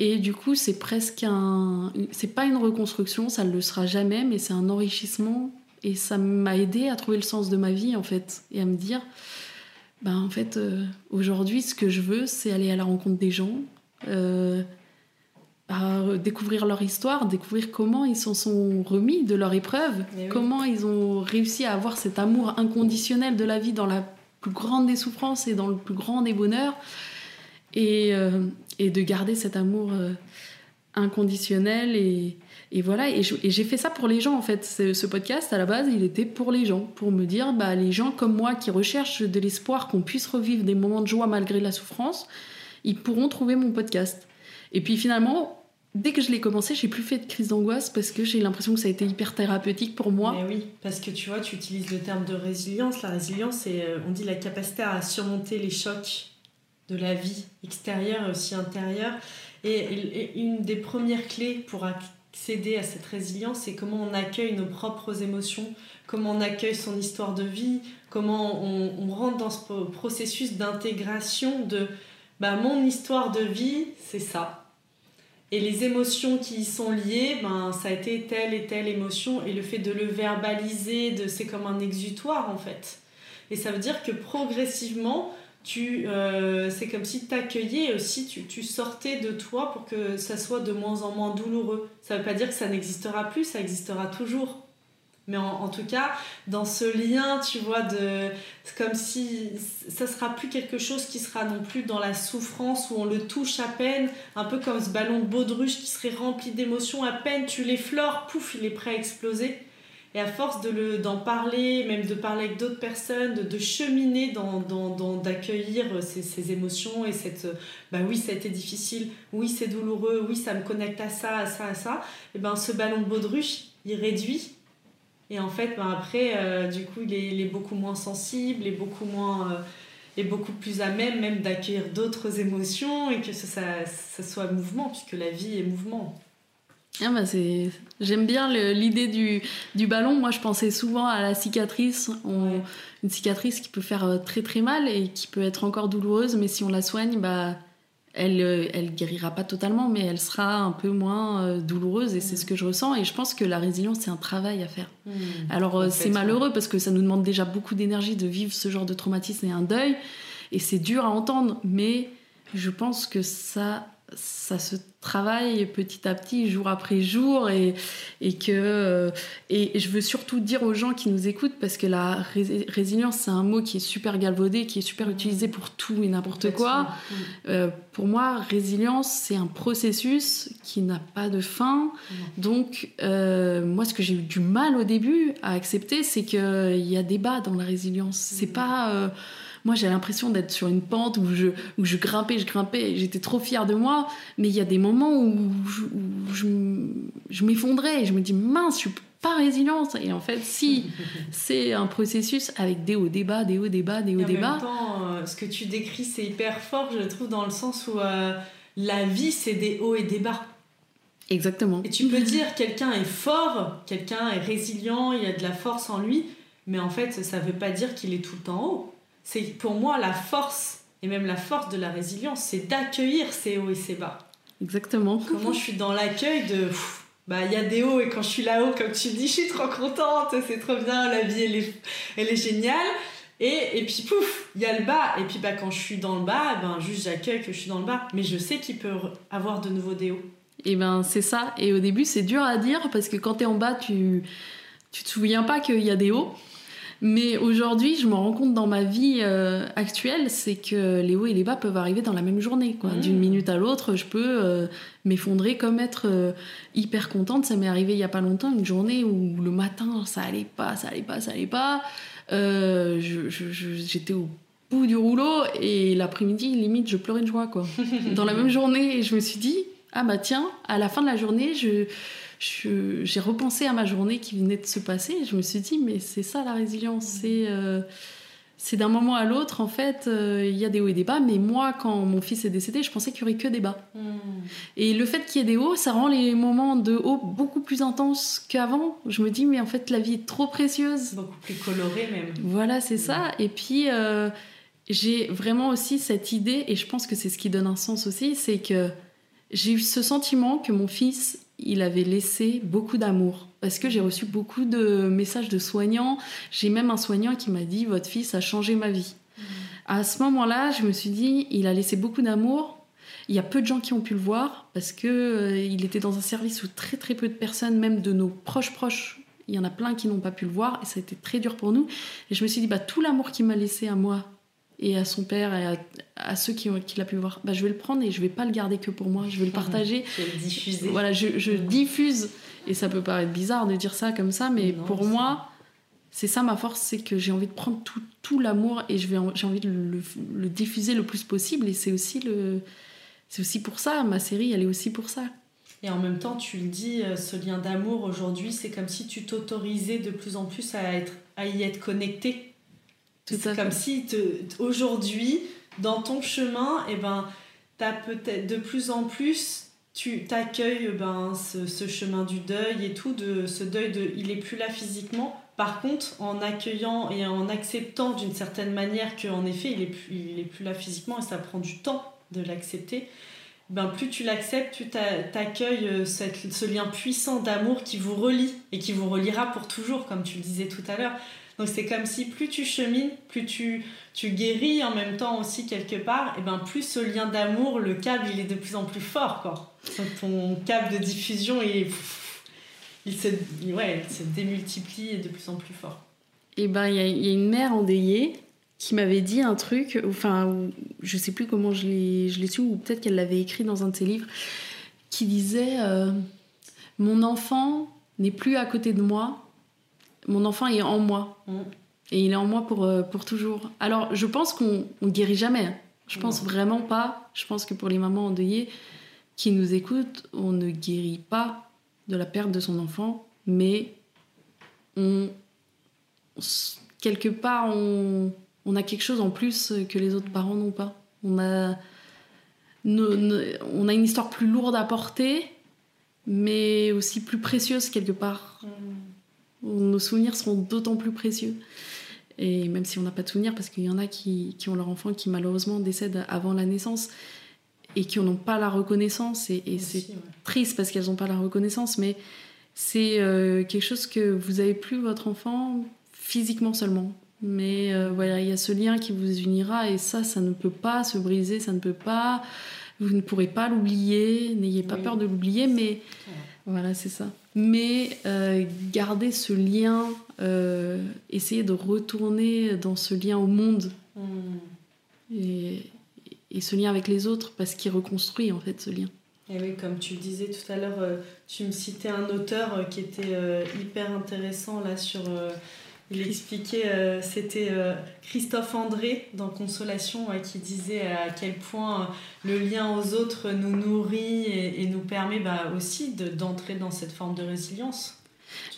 Et du coup c'est presque un c'est pas une reconstruction ça ne le sera jamais mais c'est un enrichissement et ça m'a aidé à trouver le sens de ma vie, en fait, et à me dire, ben, en fait, euh, aujourd'hui, ce que je veux, c'est aller à la rencontre des gens, euh, découvrir leur histoire, découvrir comment ils s'en sont remis de leur épreuve, comment ils ont réussi à avoir cet amour inconditionnel de la vie dans la plus grande des souffrances et dans le plus grand des bonheurs, et, euh, et de garder cet amour inconditionnel et, et voilà, et j'ai fait ça pour les gens en fait. Ce podcast, à la base, il était pour les gens, pour me dire, bah, les gens comme moi qui recherchent de l'espoir, qu'on puisse revivre des moments de joie malgré la souffrance, ils pourront trouver mon podcast. Et puis finalement, dès que je l'ai commencé, j'ai plus fait de crise d'angoisse parce que j'ai l'impression que ça a été hyper thérapeutique pour moi. Mais oui, parce que tu vois, tu utilises le terme de résilience. La résilience, c'est, euh, on dit, la capacité à surmonter les chocs de la vie extérieure et aussi intérieure. Et, une des premières clés pour accéder à cette résilience, c'est comment on accueille nos propres émotions, comment on accueille son histoire de vie, comment on, rentre dans ce processus d'intégration de bah, mon histoire de vie, c'est ça. Et les émotions qui y sont liées, ben, ça a été telle et telle émotion, et le fait de le verbaliser, de, c'est comme un exutoire en fait. Et ça veut dire que progressivement, tu euh, c'est comme si tu accueillais aussi, tu, tu, sortais de toi pour que ça soit de moins en moins douloureux. Ça veut pas dire que ça n'existera plus, ça existera toujours. Mais en, tout cas, dans ce lien, tu vois, de, c'est comme si ça sera plus quelque chose qui sera non plus dans la souffrance où on le touche à peine, un peu comme ce ballon de baudruche qui serait rempli d'émotions, à peine tu l'effleures, pouf, il est prêt à exploser. Et à force de d'en parler, même de parler avec d'autres personnes, de, de cheminer, dans, dans, d'accueillir ces, ces, émotions et cette bah oui, ça a été difficile, oui, c'est douloureux, oui, ça me connecte à ça, à ça, à ça, et ben ce ballon de baudruche, il réduit. Et en fait, ben après, euh, du coup, il est, il est, beaucoup moins sensible et beaucoup moins. Euh, beaucoup plus à même même d'accueillir d'autres émotions et que ça, ça, ça soit mouvement, puisque la vie est mouvement. Ah bah c'est... J'aime bien l'idée du, du, ballon. Moi, je pensais souvent à la cicatrice. Une cicatrice qui peut faire euh, très très mal et qui peut être encore douloureuse, mais si on la soigne, bah, elle, euh, elle guérira pas totalement, mais elle sera un peu moins euh, douloureuse et c'est ce que je ressens. Et je pense que la résilience, c'est un travail à faire. Mmh. Alors, c'est malheureux parce que ça nous demande déjà beaucoup d'énergie de vivre ce genre de traumatisme et un deuil. Et c'est dur à entendre, mais je pense que ça ça se travaille petit à petit, jour après jour, et, et que euh, et je veux surtout dire aux gens qui nous écoutent, parce que la résilience, c'est un mot qui est super galvaudé, qui est super utilisé pour tout et n'importe quoi. Euh, pour moi, résilience, c'est un processus qui n'a pas de fin. Donc, euh, moi, ce que j'ai eu du mal au début à accepter, c'est qu'il y a des bas dans la résilience. C'est pas moi, j'ai l'impression d'être sur une pente où je, où je grimpais, je grimpais, j'étais trop fière de moi. Mais il y a des moments où je, je, m'effondrais et je me dis, mince, je suis pas résiliente. Et en fait, si, c'est un processus avec des hauts, des bas, des hauts, des bas, des hauts, des bas. En même temps, euh, ce que tu décris, c'est hyper fort, je trouve, dans le sens où euh, la vie, c'est des hauts et des bas. Exactement. Et tu peux dire quelqu'un est fort, quelqu'un est résilient, il y a de la force en lui, mais en fait, ça veut pas dire qu'il est tout le temps haut. C'est pour moi la force et même la force de la résilience, c'est d'accueillir ces hauts et ces bas. Exactement. Comment je suis dans l'accueil de bah il y a des hauts et quand je suis là-haut comme tu dis je suis trop contente c'est trop bien la vie elle est, elle est géniale. Et, et puis pouf il y a le bas. Et puis bah quand je suis dans le bas ben juste j'accueille que je suis dans le bas. Mais je sais qu'il peut avoir de nouveaux des hauts. Et ben c'est ça. Et au début c'est dur à dire parce que quand tu es en bas tu tu te souviens pas qu'il y a des hauts mais aujourd'hui, je me rends compte dans ma vie euh, actuelle, c'est que les hauts et les bas peuvent arriver dans la même journée. Quoi. D'une mmh. minute à l'autre, je peux euh, m'effondrer comme être euh, hyper contente. Ça m'est arrivé il y a pas longtemps, une journée où le matin, ça allait pas, ça allait pas, ça allait pas. J'étais au bout du rouleau et l'après-midi, limite, je pleurais de joie. Quoi. dans la même journée, et je me suis dit, ah bah tiens, à la fin de la journée, je j'ai repensé à ma journée qui venait de se passer et je me suis dit, mais c'est ça la résilience, mmh. c'est euh, d'un moment à l'autre, en fait, euh, il y a des hauts et des bas, mais moi, quand mon fils est décédé, je pensais qu'il y aurait que des bas. Mmh. Et le fait qu'il y ait des hauts, ça rend les moments de haut beaucoup plus intenses qu'avant. Je me dis, mais en fait, la vie est trop précieuse. Beaucoup plus colorée même. Voilà, c'est ça. Et puis, euh, j'ai vraiment aussi cette idée, et je pense que c'est ce qui donne un sens aussi, c'est que j'ai eu ce sentiment que mon fils il avait laissé beaucoup d'amour. Parce que j'ai reçu beaucoup de messages de soignants. J'ai même un soignant qui m'a dit Votre fils a changé ma vie. Mmh. À ce moment-là, je me suis dit Il a laissé beaucoup d'amour. Il y a peu de gens qui ont pu le voir parce que euh, il était dans un service où très très peu de personnes, même de nos proches proches, il y en a plein qui n'ont pas pu le voir et ça a été très dur pour nous. Et je me suis dit bah tout l'amour qu'il m'a laissé à moi et à son père et à, ceux qui, qui l'a pu voir, bah, je vais le prendre et je vais pas le garder que pour moi, je vais le partager. je vais le diffuser. Voilà, je, diffuse. Et ça peut paraître bizarre de dire ça comme ça, mais pour moi, c'est ça ma force, c'est que j'ai envie de prendre tout, tout l'amour et j'ai envie de le, le, diffuser le plus possible. Et c'est aussi, le, aussi pour ça, ma série, elle est aussi pour ça. Et en même temps, tu le dis, euh, ce lien d'amour aujourd'hui, c'est comme si tu t'autorisais de plus en plus à, être, à y être connecté c'est comme si aujourd'hui, dans ton chemin, et eh ben, as peut-être de plus en plus, tu t'accueilles ben, ce, chemin du deuil et tout, de ce deuil de il est plus là physiquement. Par contre, en accueillant et en acceptant d'une certaine manière qu'en effet il est, plus, il est plus là physiquement et ça prend du temps de l'accepter, ben plus tu l'acceptes, plus tu accueilles euh, ce lien puissant d'amour qui vous relie et qui vous reliera pour toujours, comme tu le disais tout à l'heure. Donc c'est comme si plus tu chemines, plus tu, tu guéris en même temps aussi quelque part, et ben plus ce lien d'amour, le câble, il est de plus en plus fort. Quoi. Ton câble de diffusion, il, il, se, ouais, se démultiplie et de plus en plus fort. Et ben il y, a une mère endeuillée qui m'avait dit un truc, enfin je sais plus comment je l'ai su, ou peut-être qu'elle l'avait écrit dans un de ses livres, qui disait euh, Mon enfant n'est plus à côté de moi, mon enfant est en moi. Mm. Et il est en moi pour, euh, pour toujours. Alors, je pense qu'on ne guérit jamais. Hein. Je pense vraiment pas. Je pense que pour les mamans endeuillées qui nous écoutent, on ne guérit pas de la perte de son enfant, mais on, quelque part, on, on a quelque chose en plus que les autres parents n'ont pas. On a, on a une histoire plus lourde à porter, mais aussi plus précieuse quelque part. Mm nos souvenirs seront d'autant plus précieux. Et même si on n'a pas de souvenirs, parce qu'il y en a qui, qui, ont leur enfant qui malheureusement décède avant la naissance et qui n'ont pas la reconnaissance, et, c'est triste parce qu'elles n'ont pas la reconnaissance, mais c'est euh, quelque chose que vous avez plus votre enfant physiquement seulement. Mais euh, voilà, il y a ce lien qui vous unira et ça, ça ne peut pas se briser, ça ne peut pas. Vous ne pourrez pas l'oublier, n'ayez pas peur de l'oublier, mais voilà, c'est ça mais euh, garder ce lien, euh, essayer de retourner dans ce lien au monde hmm. et, ce lien avec les autres parce qu'il reconstruit en fait ce lien. Et oui, comme tu le disais tout à l'heure, euh, tu me citais un auteur qui était hyper intéressant là sur il expliquait, euh, c'était euh, Christophe André dans Consolation qui disait à quel point le lien aux autres nous nourrit et, nous permet bah, aussi d'entrer dans cette forme de résilience.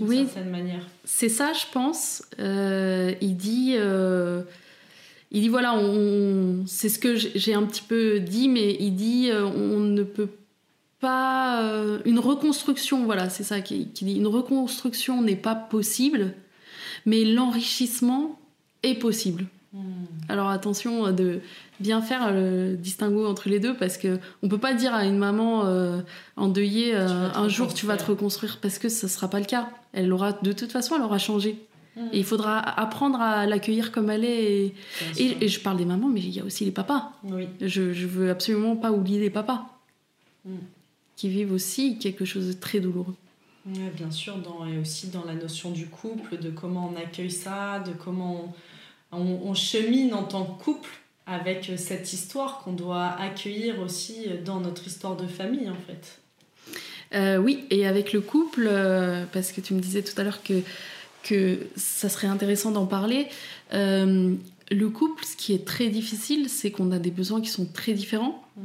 Oui, manière. C'est ça, je pense. Euh, il dit, il dit voilà, on, c'est ce que j'ai un petit peu dit, mais il dit on ne peut pas euh, une reconstruction, voilà, c'est ça qui, qui, dit une reconstruction n'est pas possible, mais l'enrichissement est possible. Hmm. Alors attention de bien faire le distinguo entre les deux parce que on peut pas dire à une maman euh, endeuillée euh, un jour tu vas te reconstruire parce que ça sera pas le cas. Elle aura de toute façon elle aura changé. Hmm. Et il faudra apprendre à l'accueillir comme elle est. Et, je parle des mamans, mais il y a aussi les papas. Oui. Je, je veux absolument pas oublier les papas. Hmm qui vivent aussi quelque chose de très douloureux. Bien sûr, dans, et aussi dans la notion du couple, de comment on accueille ça, de comment on, chemine en tant que couple avec cette histoire qu'on doit accueillir aussi dans notre histoire de famille en fait. Euh, oui, et avec le couple, euh, parce que tu me disais tout à l'heure que, que ça serait intéressant d'en parler. Euh, le couple, ce qui est très difficile, c'est qu'on a des besoins qui sont très différents, mm.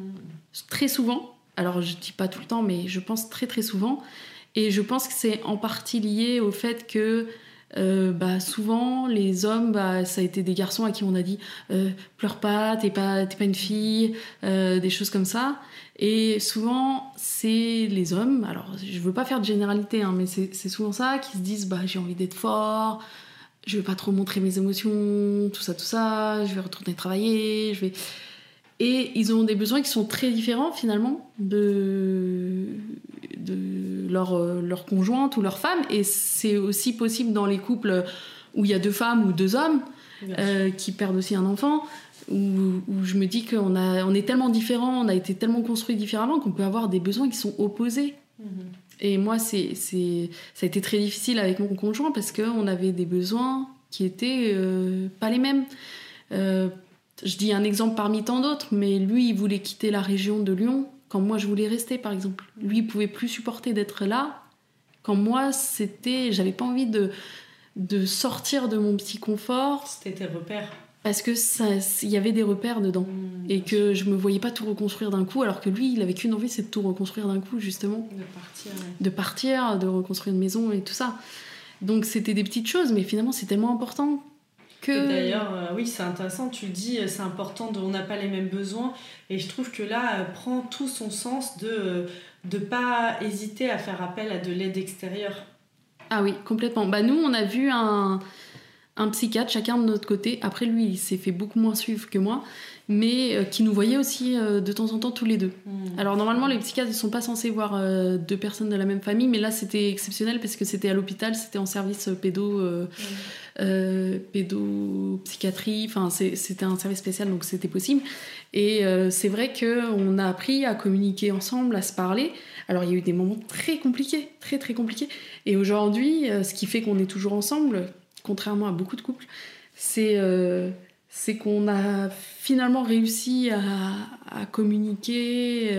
très souvent. Alors je dis pas tout le temps, mais je pense très très souvent. Et je pense que c'est en partie lié au fait que euh, bah, souvent les hommes, bah, ça a été des garçons à qui on a dit euh, pleure pas, t'es pas, pas une fille, euh, des choses comme ça. Et souvent c'est les hommes, alors je veux pas faire de généralité, hein, mais c'est souvent ça, qui se disent bah, j'ai envie d'être fort, je vais pas trop montrer mes émotions, tout ça, tout ça, je vais retourner travailler, je vais. Et ils ont des besoins qui sont très différents finalement de, de leur, leur conjointe ou leur femme. Et c'est aussi possible dans les couples où il y a deux femmes ou deux hommes euh, qui perdent aussi un enfant. Où, je me dis qu'on on est tellement différents, on a été tellement construits différemment qu'on peut avoir des besoins qui sont opposés. Mm-hmm. Et moi, c'est, c'est, ça a été très difficile avec mon conjoint parce qu'on avait des besoins qui étaient euh, pas les mêmes. Euh, je dis un exemple parmi tant d'autres, mais lui, il voulait quitter la région de Lyon quand moi je voulais rester, par exemple. Lui, il pouvait plus supporter d'être là quand moi, c'était, j'avais pas envie de de sortir de mon petit confort. C'était tes repères. Parce que il y avait des repères dedans mmh, et que je me voyais pas tout reconstruire d'un coup, alors que lui, il avait qu'une envie, c'est de tout reconstruire d'un coup, justement. De partir. De partir, de reconstruire une maison et tout ça. Donc c'était des petites choses, mais finalement c'est tellement important D'ailleurs, euh, oui, c'est intéressant, tu le dis, euh, c'est important, de, on n'a pas les mêmes besoins. Et je trouve que là, euh, prend tout son sens de ne pas hésiter à faire appel à de l'aide extérieure. Ah oui, complètement. Bah, nous, on a vu un, un psychiatre, chacun de notre côté. Après, lui, il s'est fait beaucoup moins suivre que moi, mais qui nous voyait aussi de temps en temps tous les deux. Hmm. Alors, normalement, les psychiatres ne sont pas censés voir deux personnes de la même famille, mais là, c'était exceptionnel parce que c'était à l'hôpital, c'était en service pédo. Hmm euh, pédopsychiatrie, enfin c'était un service spécial donc c'était possible. Et euh, c'est vrai qu'on a appris à communiquer ensemble, à se parler. Alors il y a eu des moments très compliqués, très très compliqués. Et aujourd'hui, euh, ce qui fait qu'on est toujours ensemble, contrairement à beaucoup de couples, c'est qu'on a finalement réussi à communiquer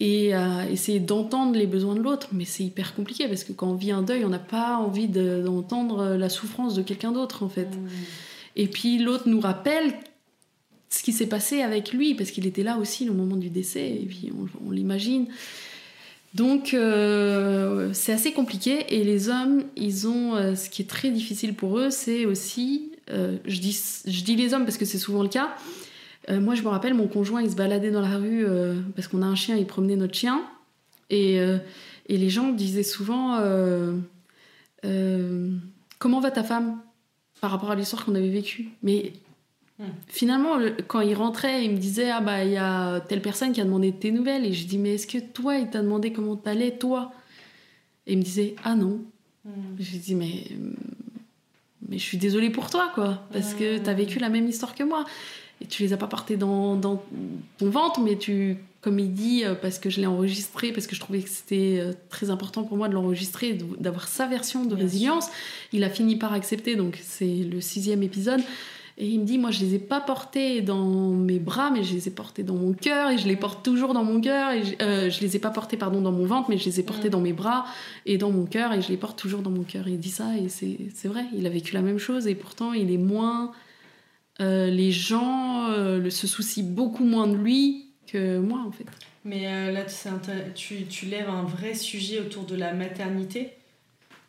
et à essayer d'entendre les besoins de l'autre. Mais c'est hyper compliqué parce que quand on vit un deuil, on n'a pas envie d'entendre la souffrance de quelqu'un d'autre en fait. Mmh. Et puis l'autre nous rappelle ce qui s'est passé avec lui parce qu'il était là aussi au moment du décès et puis on, l'imagine. Donc euh, c'est assez compliqué et les hommes, ils ont euh, ce qui est très difficile pour eux, c'est aussi, euh, je, dis, je dis les hommes parce que c'est souvent le cas, euh, moi, je me rappelle, mon conjoint, il se baladait dans la rue euh, parce qu'on a un chien, il promenait notre chien. Et, euh, et les gens disaient souvent Comment va ta femme par rapport à l'histoire qu'on avait vécue? Mais hmm. finalement, quand il rentrait, il me disait Ah, bah, il y a telle personne qui a demandé tes nouvelles. Et je dis Mais est-ce que toi, il t'a demandé comment t'allais, toi? Et il me disait Ah non. Hmm. Je lui dis Mais. Mais je suis désolée pour toi, quoi, parce que t'as vécu la même histoire que moi tu les as pas portés dans, dans, ton ventre, mais tu, comme il dit, euh, parce que je l'ai enregistré, parce que je trouvais que c'était euh, très important pour moi de l'enregistrer, d'avoir sa version de résilience. Il a fini par accepter, donc c'est le sixième épisode. Et il me dit, moi, je les ai pas portés dans mes bras, mais je les ai portés dans mon cœur, et je les porte toujours dans mon cœur. Et je, euh, je, les ai pas portés, pardon, dans mon ventre, mais je les ai portés mm. dans mes bras et dans mon cœur, et je les porte toujours dans mon cœur. Il dit ça, et c'est vrai, il a vécu la même chose, et pourtant, il est moins euh, les gens euh, se soucient beaucoup moins de lui que moi en fait. Mais euh, là, tu, tu, lèves un vrai sujet autour de la maternité.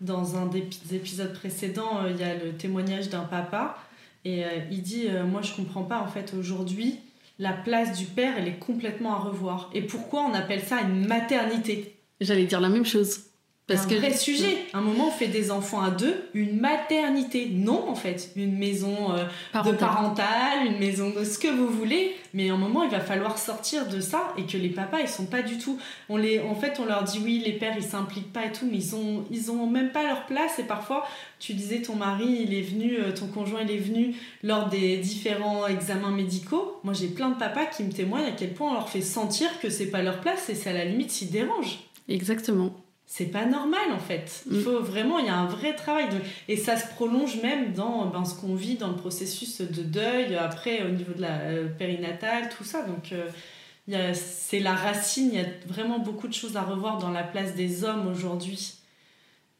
Dans un des épisodes précédents, il y a le témoignage d'un papa et il dit Moi, je comprends pas en fait aujourd'hui la place du père, elle est complètement à revoir. Et pourquoi on appelle ça une maternité? J'allais dire la même chose. Parce un vrai sujet. À un moment, on fait des enfants à deux, une maternité. Non, en fait, une maison euh, de parentale, une maison de ce que vous voulez. Mais à un moment, il va falloir sortir de ça et que les papas, ils sont pas du tout. On les, en fait, on leur dit oui, les pères, ils s'impliquent pas et tout, mais ils ont, ils ont même pas leur place. Et parfois, tu disais, ton mari, il est venu, euh, ton conjoint, il est venu lors des différents examens médicaux. Moi, j'ai plein de papas qui me témoignent à quel point on leur fait sentir que c'est pas leur place et c'est à la limite s'ils dérangent. Exactement c'est pas normal en fait. Il mm. faut vraiment, il y a un vrai travail. et ça se prolonge même dans ben, ce qu'on vit dans le processus de deuil, après au niveau de la euh, périnatale, tout ça. Donc euh, c'est la racine, il y a vraiment beaucoup de choses à revoir dans la place des hommes aujourd'hui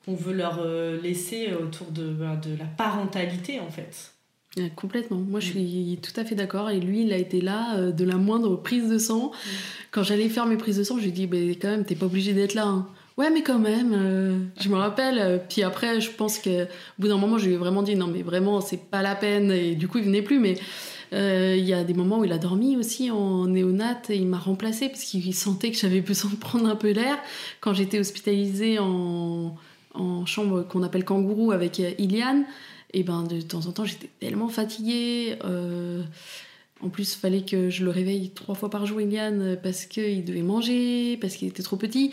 qu'on veut leur euh, laisser autour de, ben, de la parentalité en fait. complètement. Moi, je mm. suis tout à fait d'accord. Et lui, il a été là de la moindre prise de sang. Mm. Quand j'allais faire mes prises de sang, je lui ai dit, bah, quand même, t'es pas obligé d'être là. Hein. Ouais, mais quand même, euh, je me rappelle. Euh, puis après, je pense que au bout d'un moment, je lui ai vraiment dit non, mais vraiment, c'est pas la peine. Et du coup, il venait plus. Mais euh, il y a des moments où il a dormi aussi en néonate et il m'a remplacé parce qu'il sentait que j'avais besoin de prendre un peu l'air. Quand j'étais hospitalisée en, en chambre qu'on appelle kangourou avec Iliane, et ben de temps en temps, j'étais tellement fatiguée. En plus, il fallait que je le réveille trois fois par jour, Iliane, parce qu'il devait manger, parce qu'il était trop petit.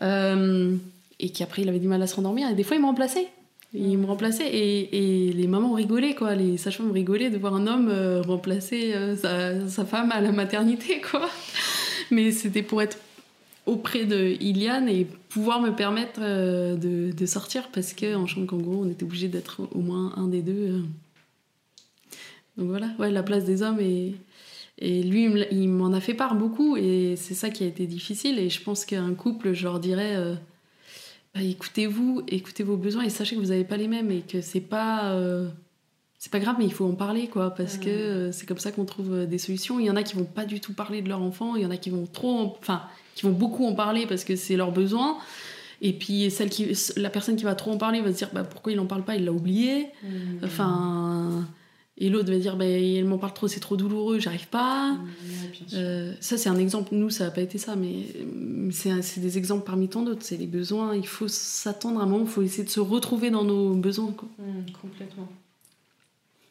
Euh, et qu'après il avait du mal à se rendormir. Et des fois, il me remplaçait. Il me remplaçait et, et les mamans rigolaient, quoi. Les sages-femmes rigolaient de voir un homme euh, remplacer euh, sa, sa, femme à la maternité, quoi. Mais c'était pour être auprès de Iliane et pouvoir me permettre de, de, sortir parce qu'en chambre kangourou, on était obligé d'être au moins un des deux. Donc voilà, ouais, la place des hommes et lui, il m'en a fait part beaucoup, et c'est ça qui a été difficile. Et je pense qu'un couple, je leur dirais euh, bah, écoutez-vous, écoutez vos besoins, et sachez que vous n'avez pas les mêmes, et que c'est pas. Euh, c'est pas grave, mais il faut en parler, quoi, parce que euh, c'est comme ça qu'on trouve des solutions. Il y en a qui vont pas du tout parler de leur enfant, il y en a qui vont trop, enfin, qui vont beaucoup en parler parce que c'est leur besoin. Et puis celle qui, la personne qui va trop en parler va se dire bah, pourquoi il en parle pas, il l'a oublié. Mmh. Enfin, et l'autre va dire, bah, elle m'en parle trop, c'est trop douloureux, j'arrive pas. Euh, ça, c'est un exemple. Nous, ça n'a pas été ça, mais c'est des exemples parmi tant d'autres. C'est les besoins. Il faut s'attendre à un moment, il faut essayer de se retrouver dans nos besoins. Mmh, complètement.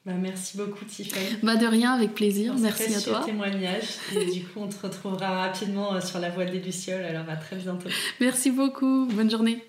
Bah, merci beaucoup, Tiffany. Bah, de rien, avec plaisir. merci à toi. témoignage. Et du coup, on te retrouvera rapidement euh, sur la voie des Lucioles. Alors, à très bientôt. Merci beaucoup. Bonne journée.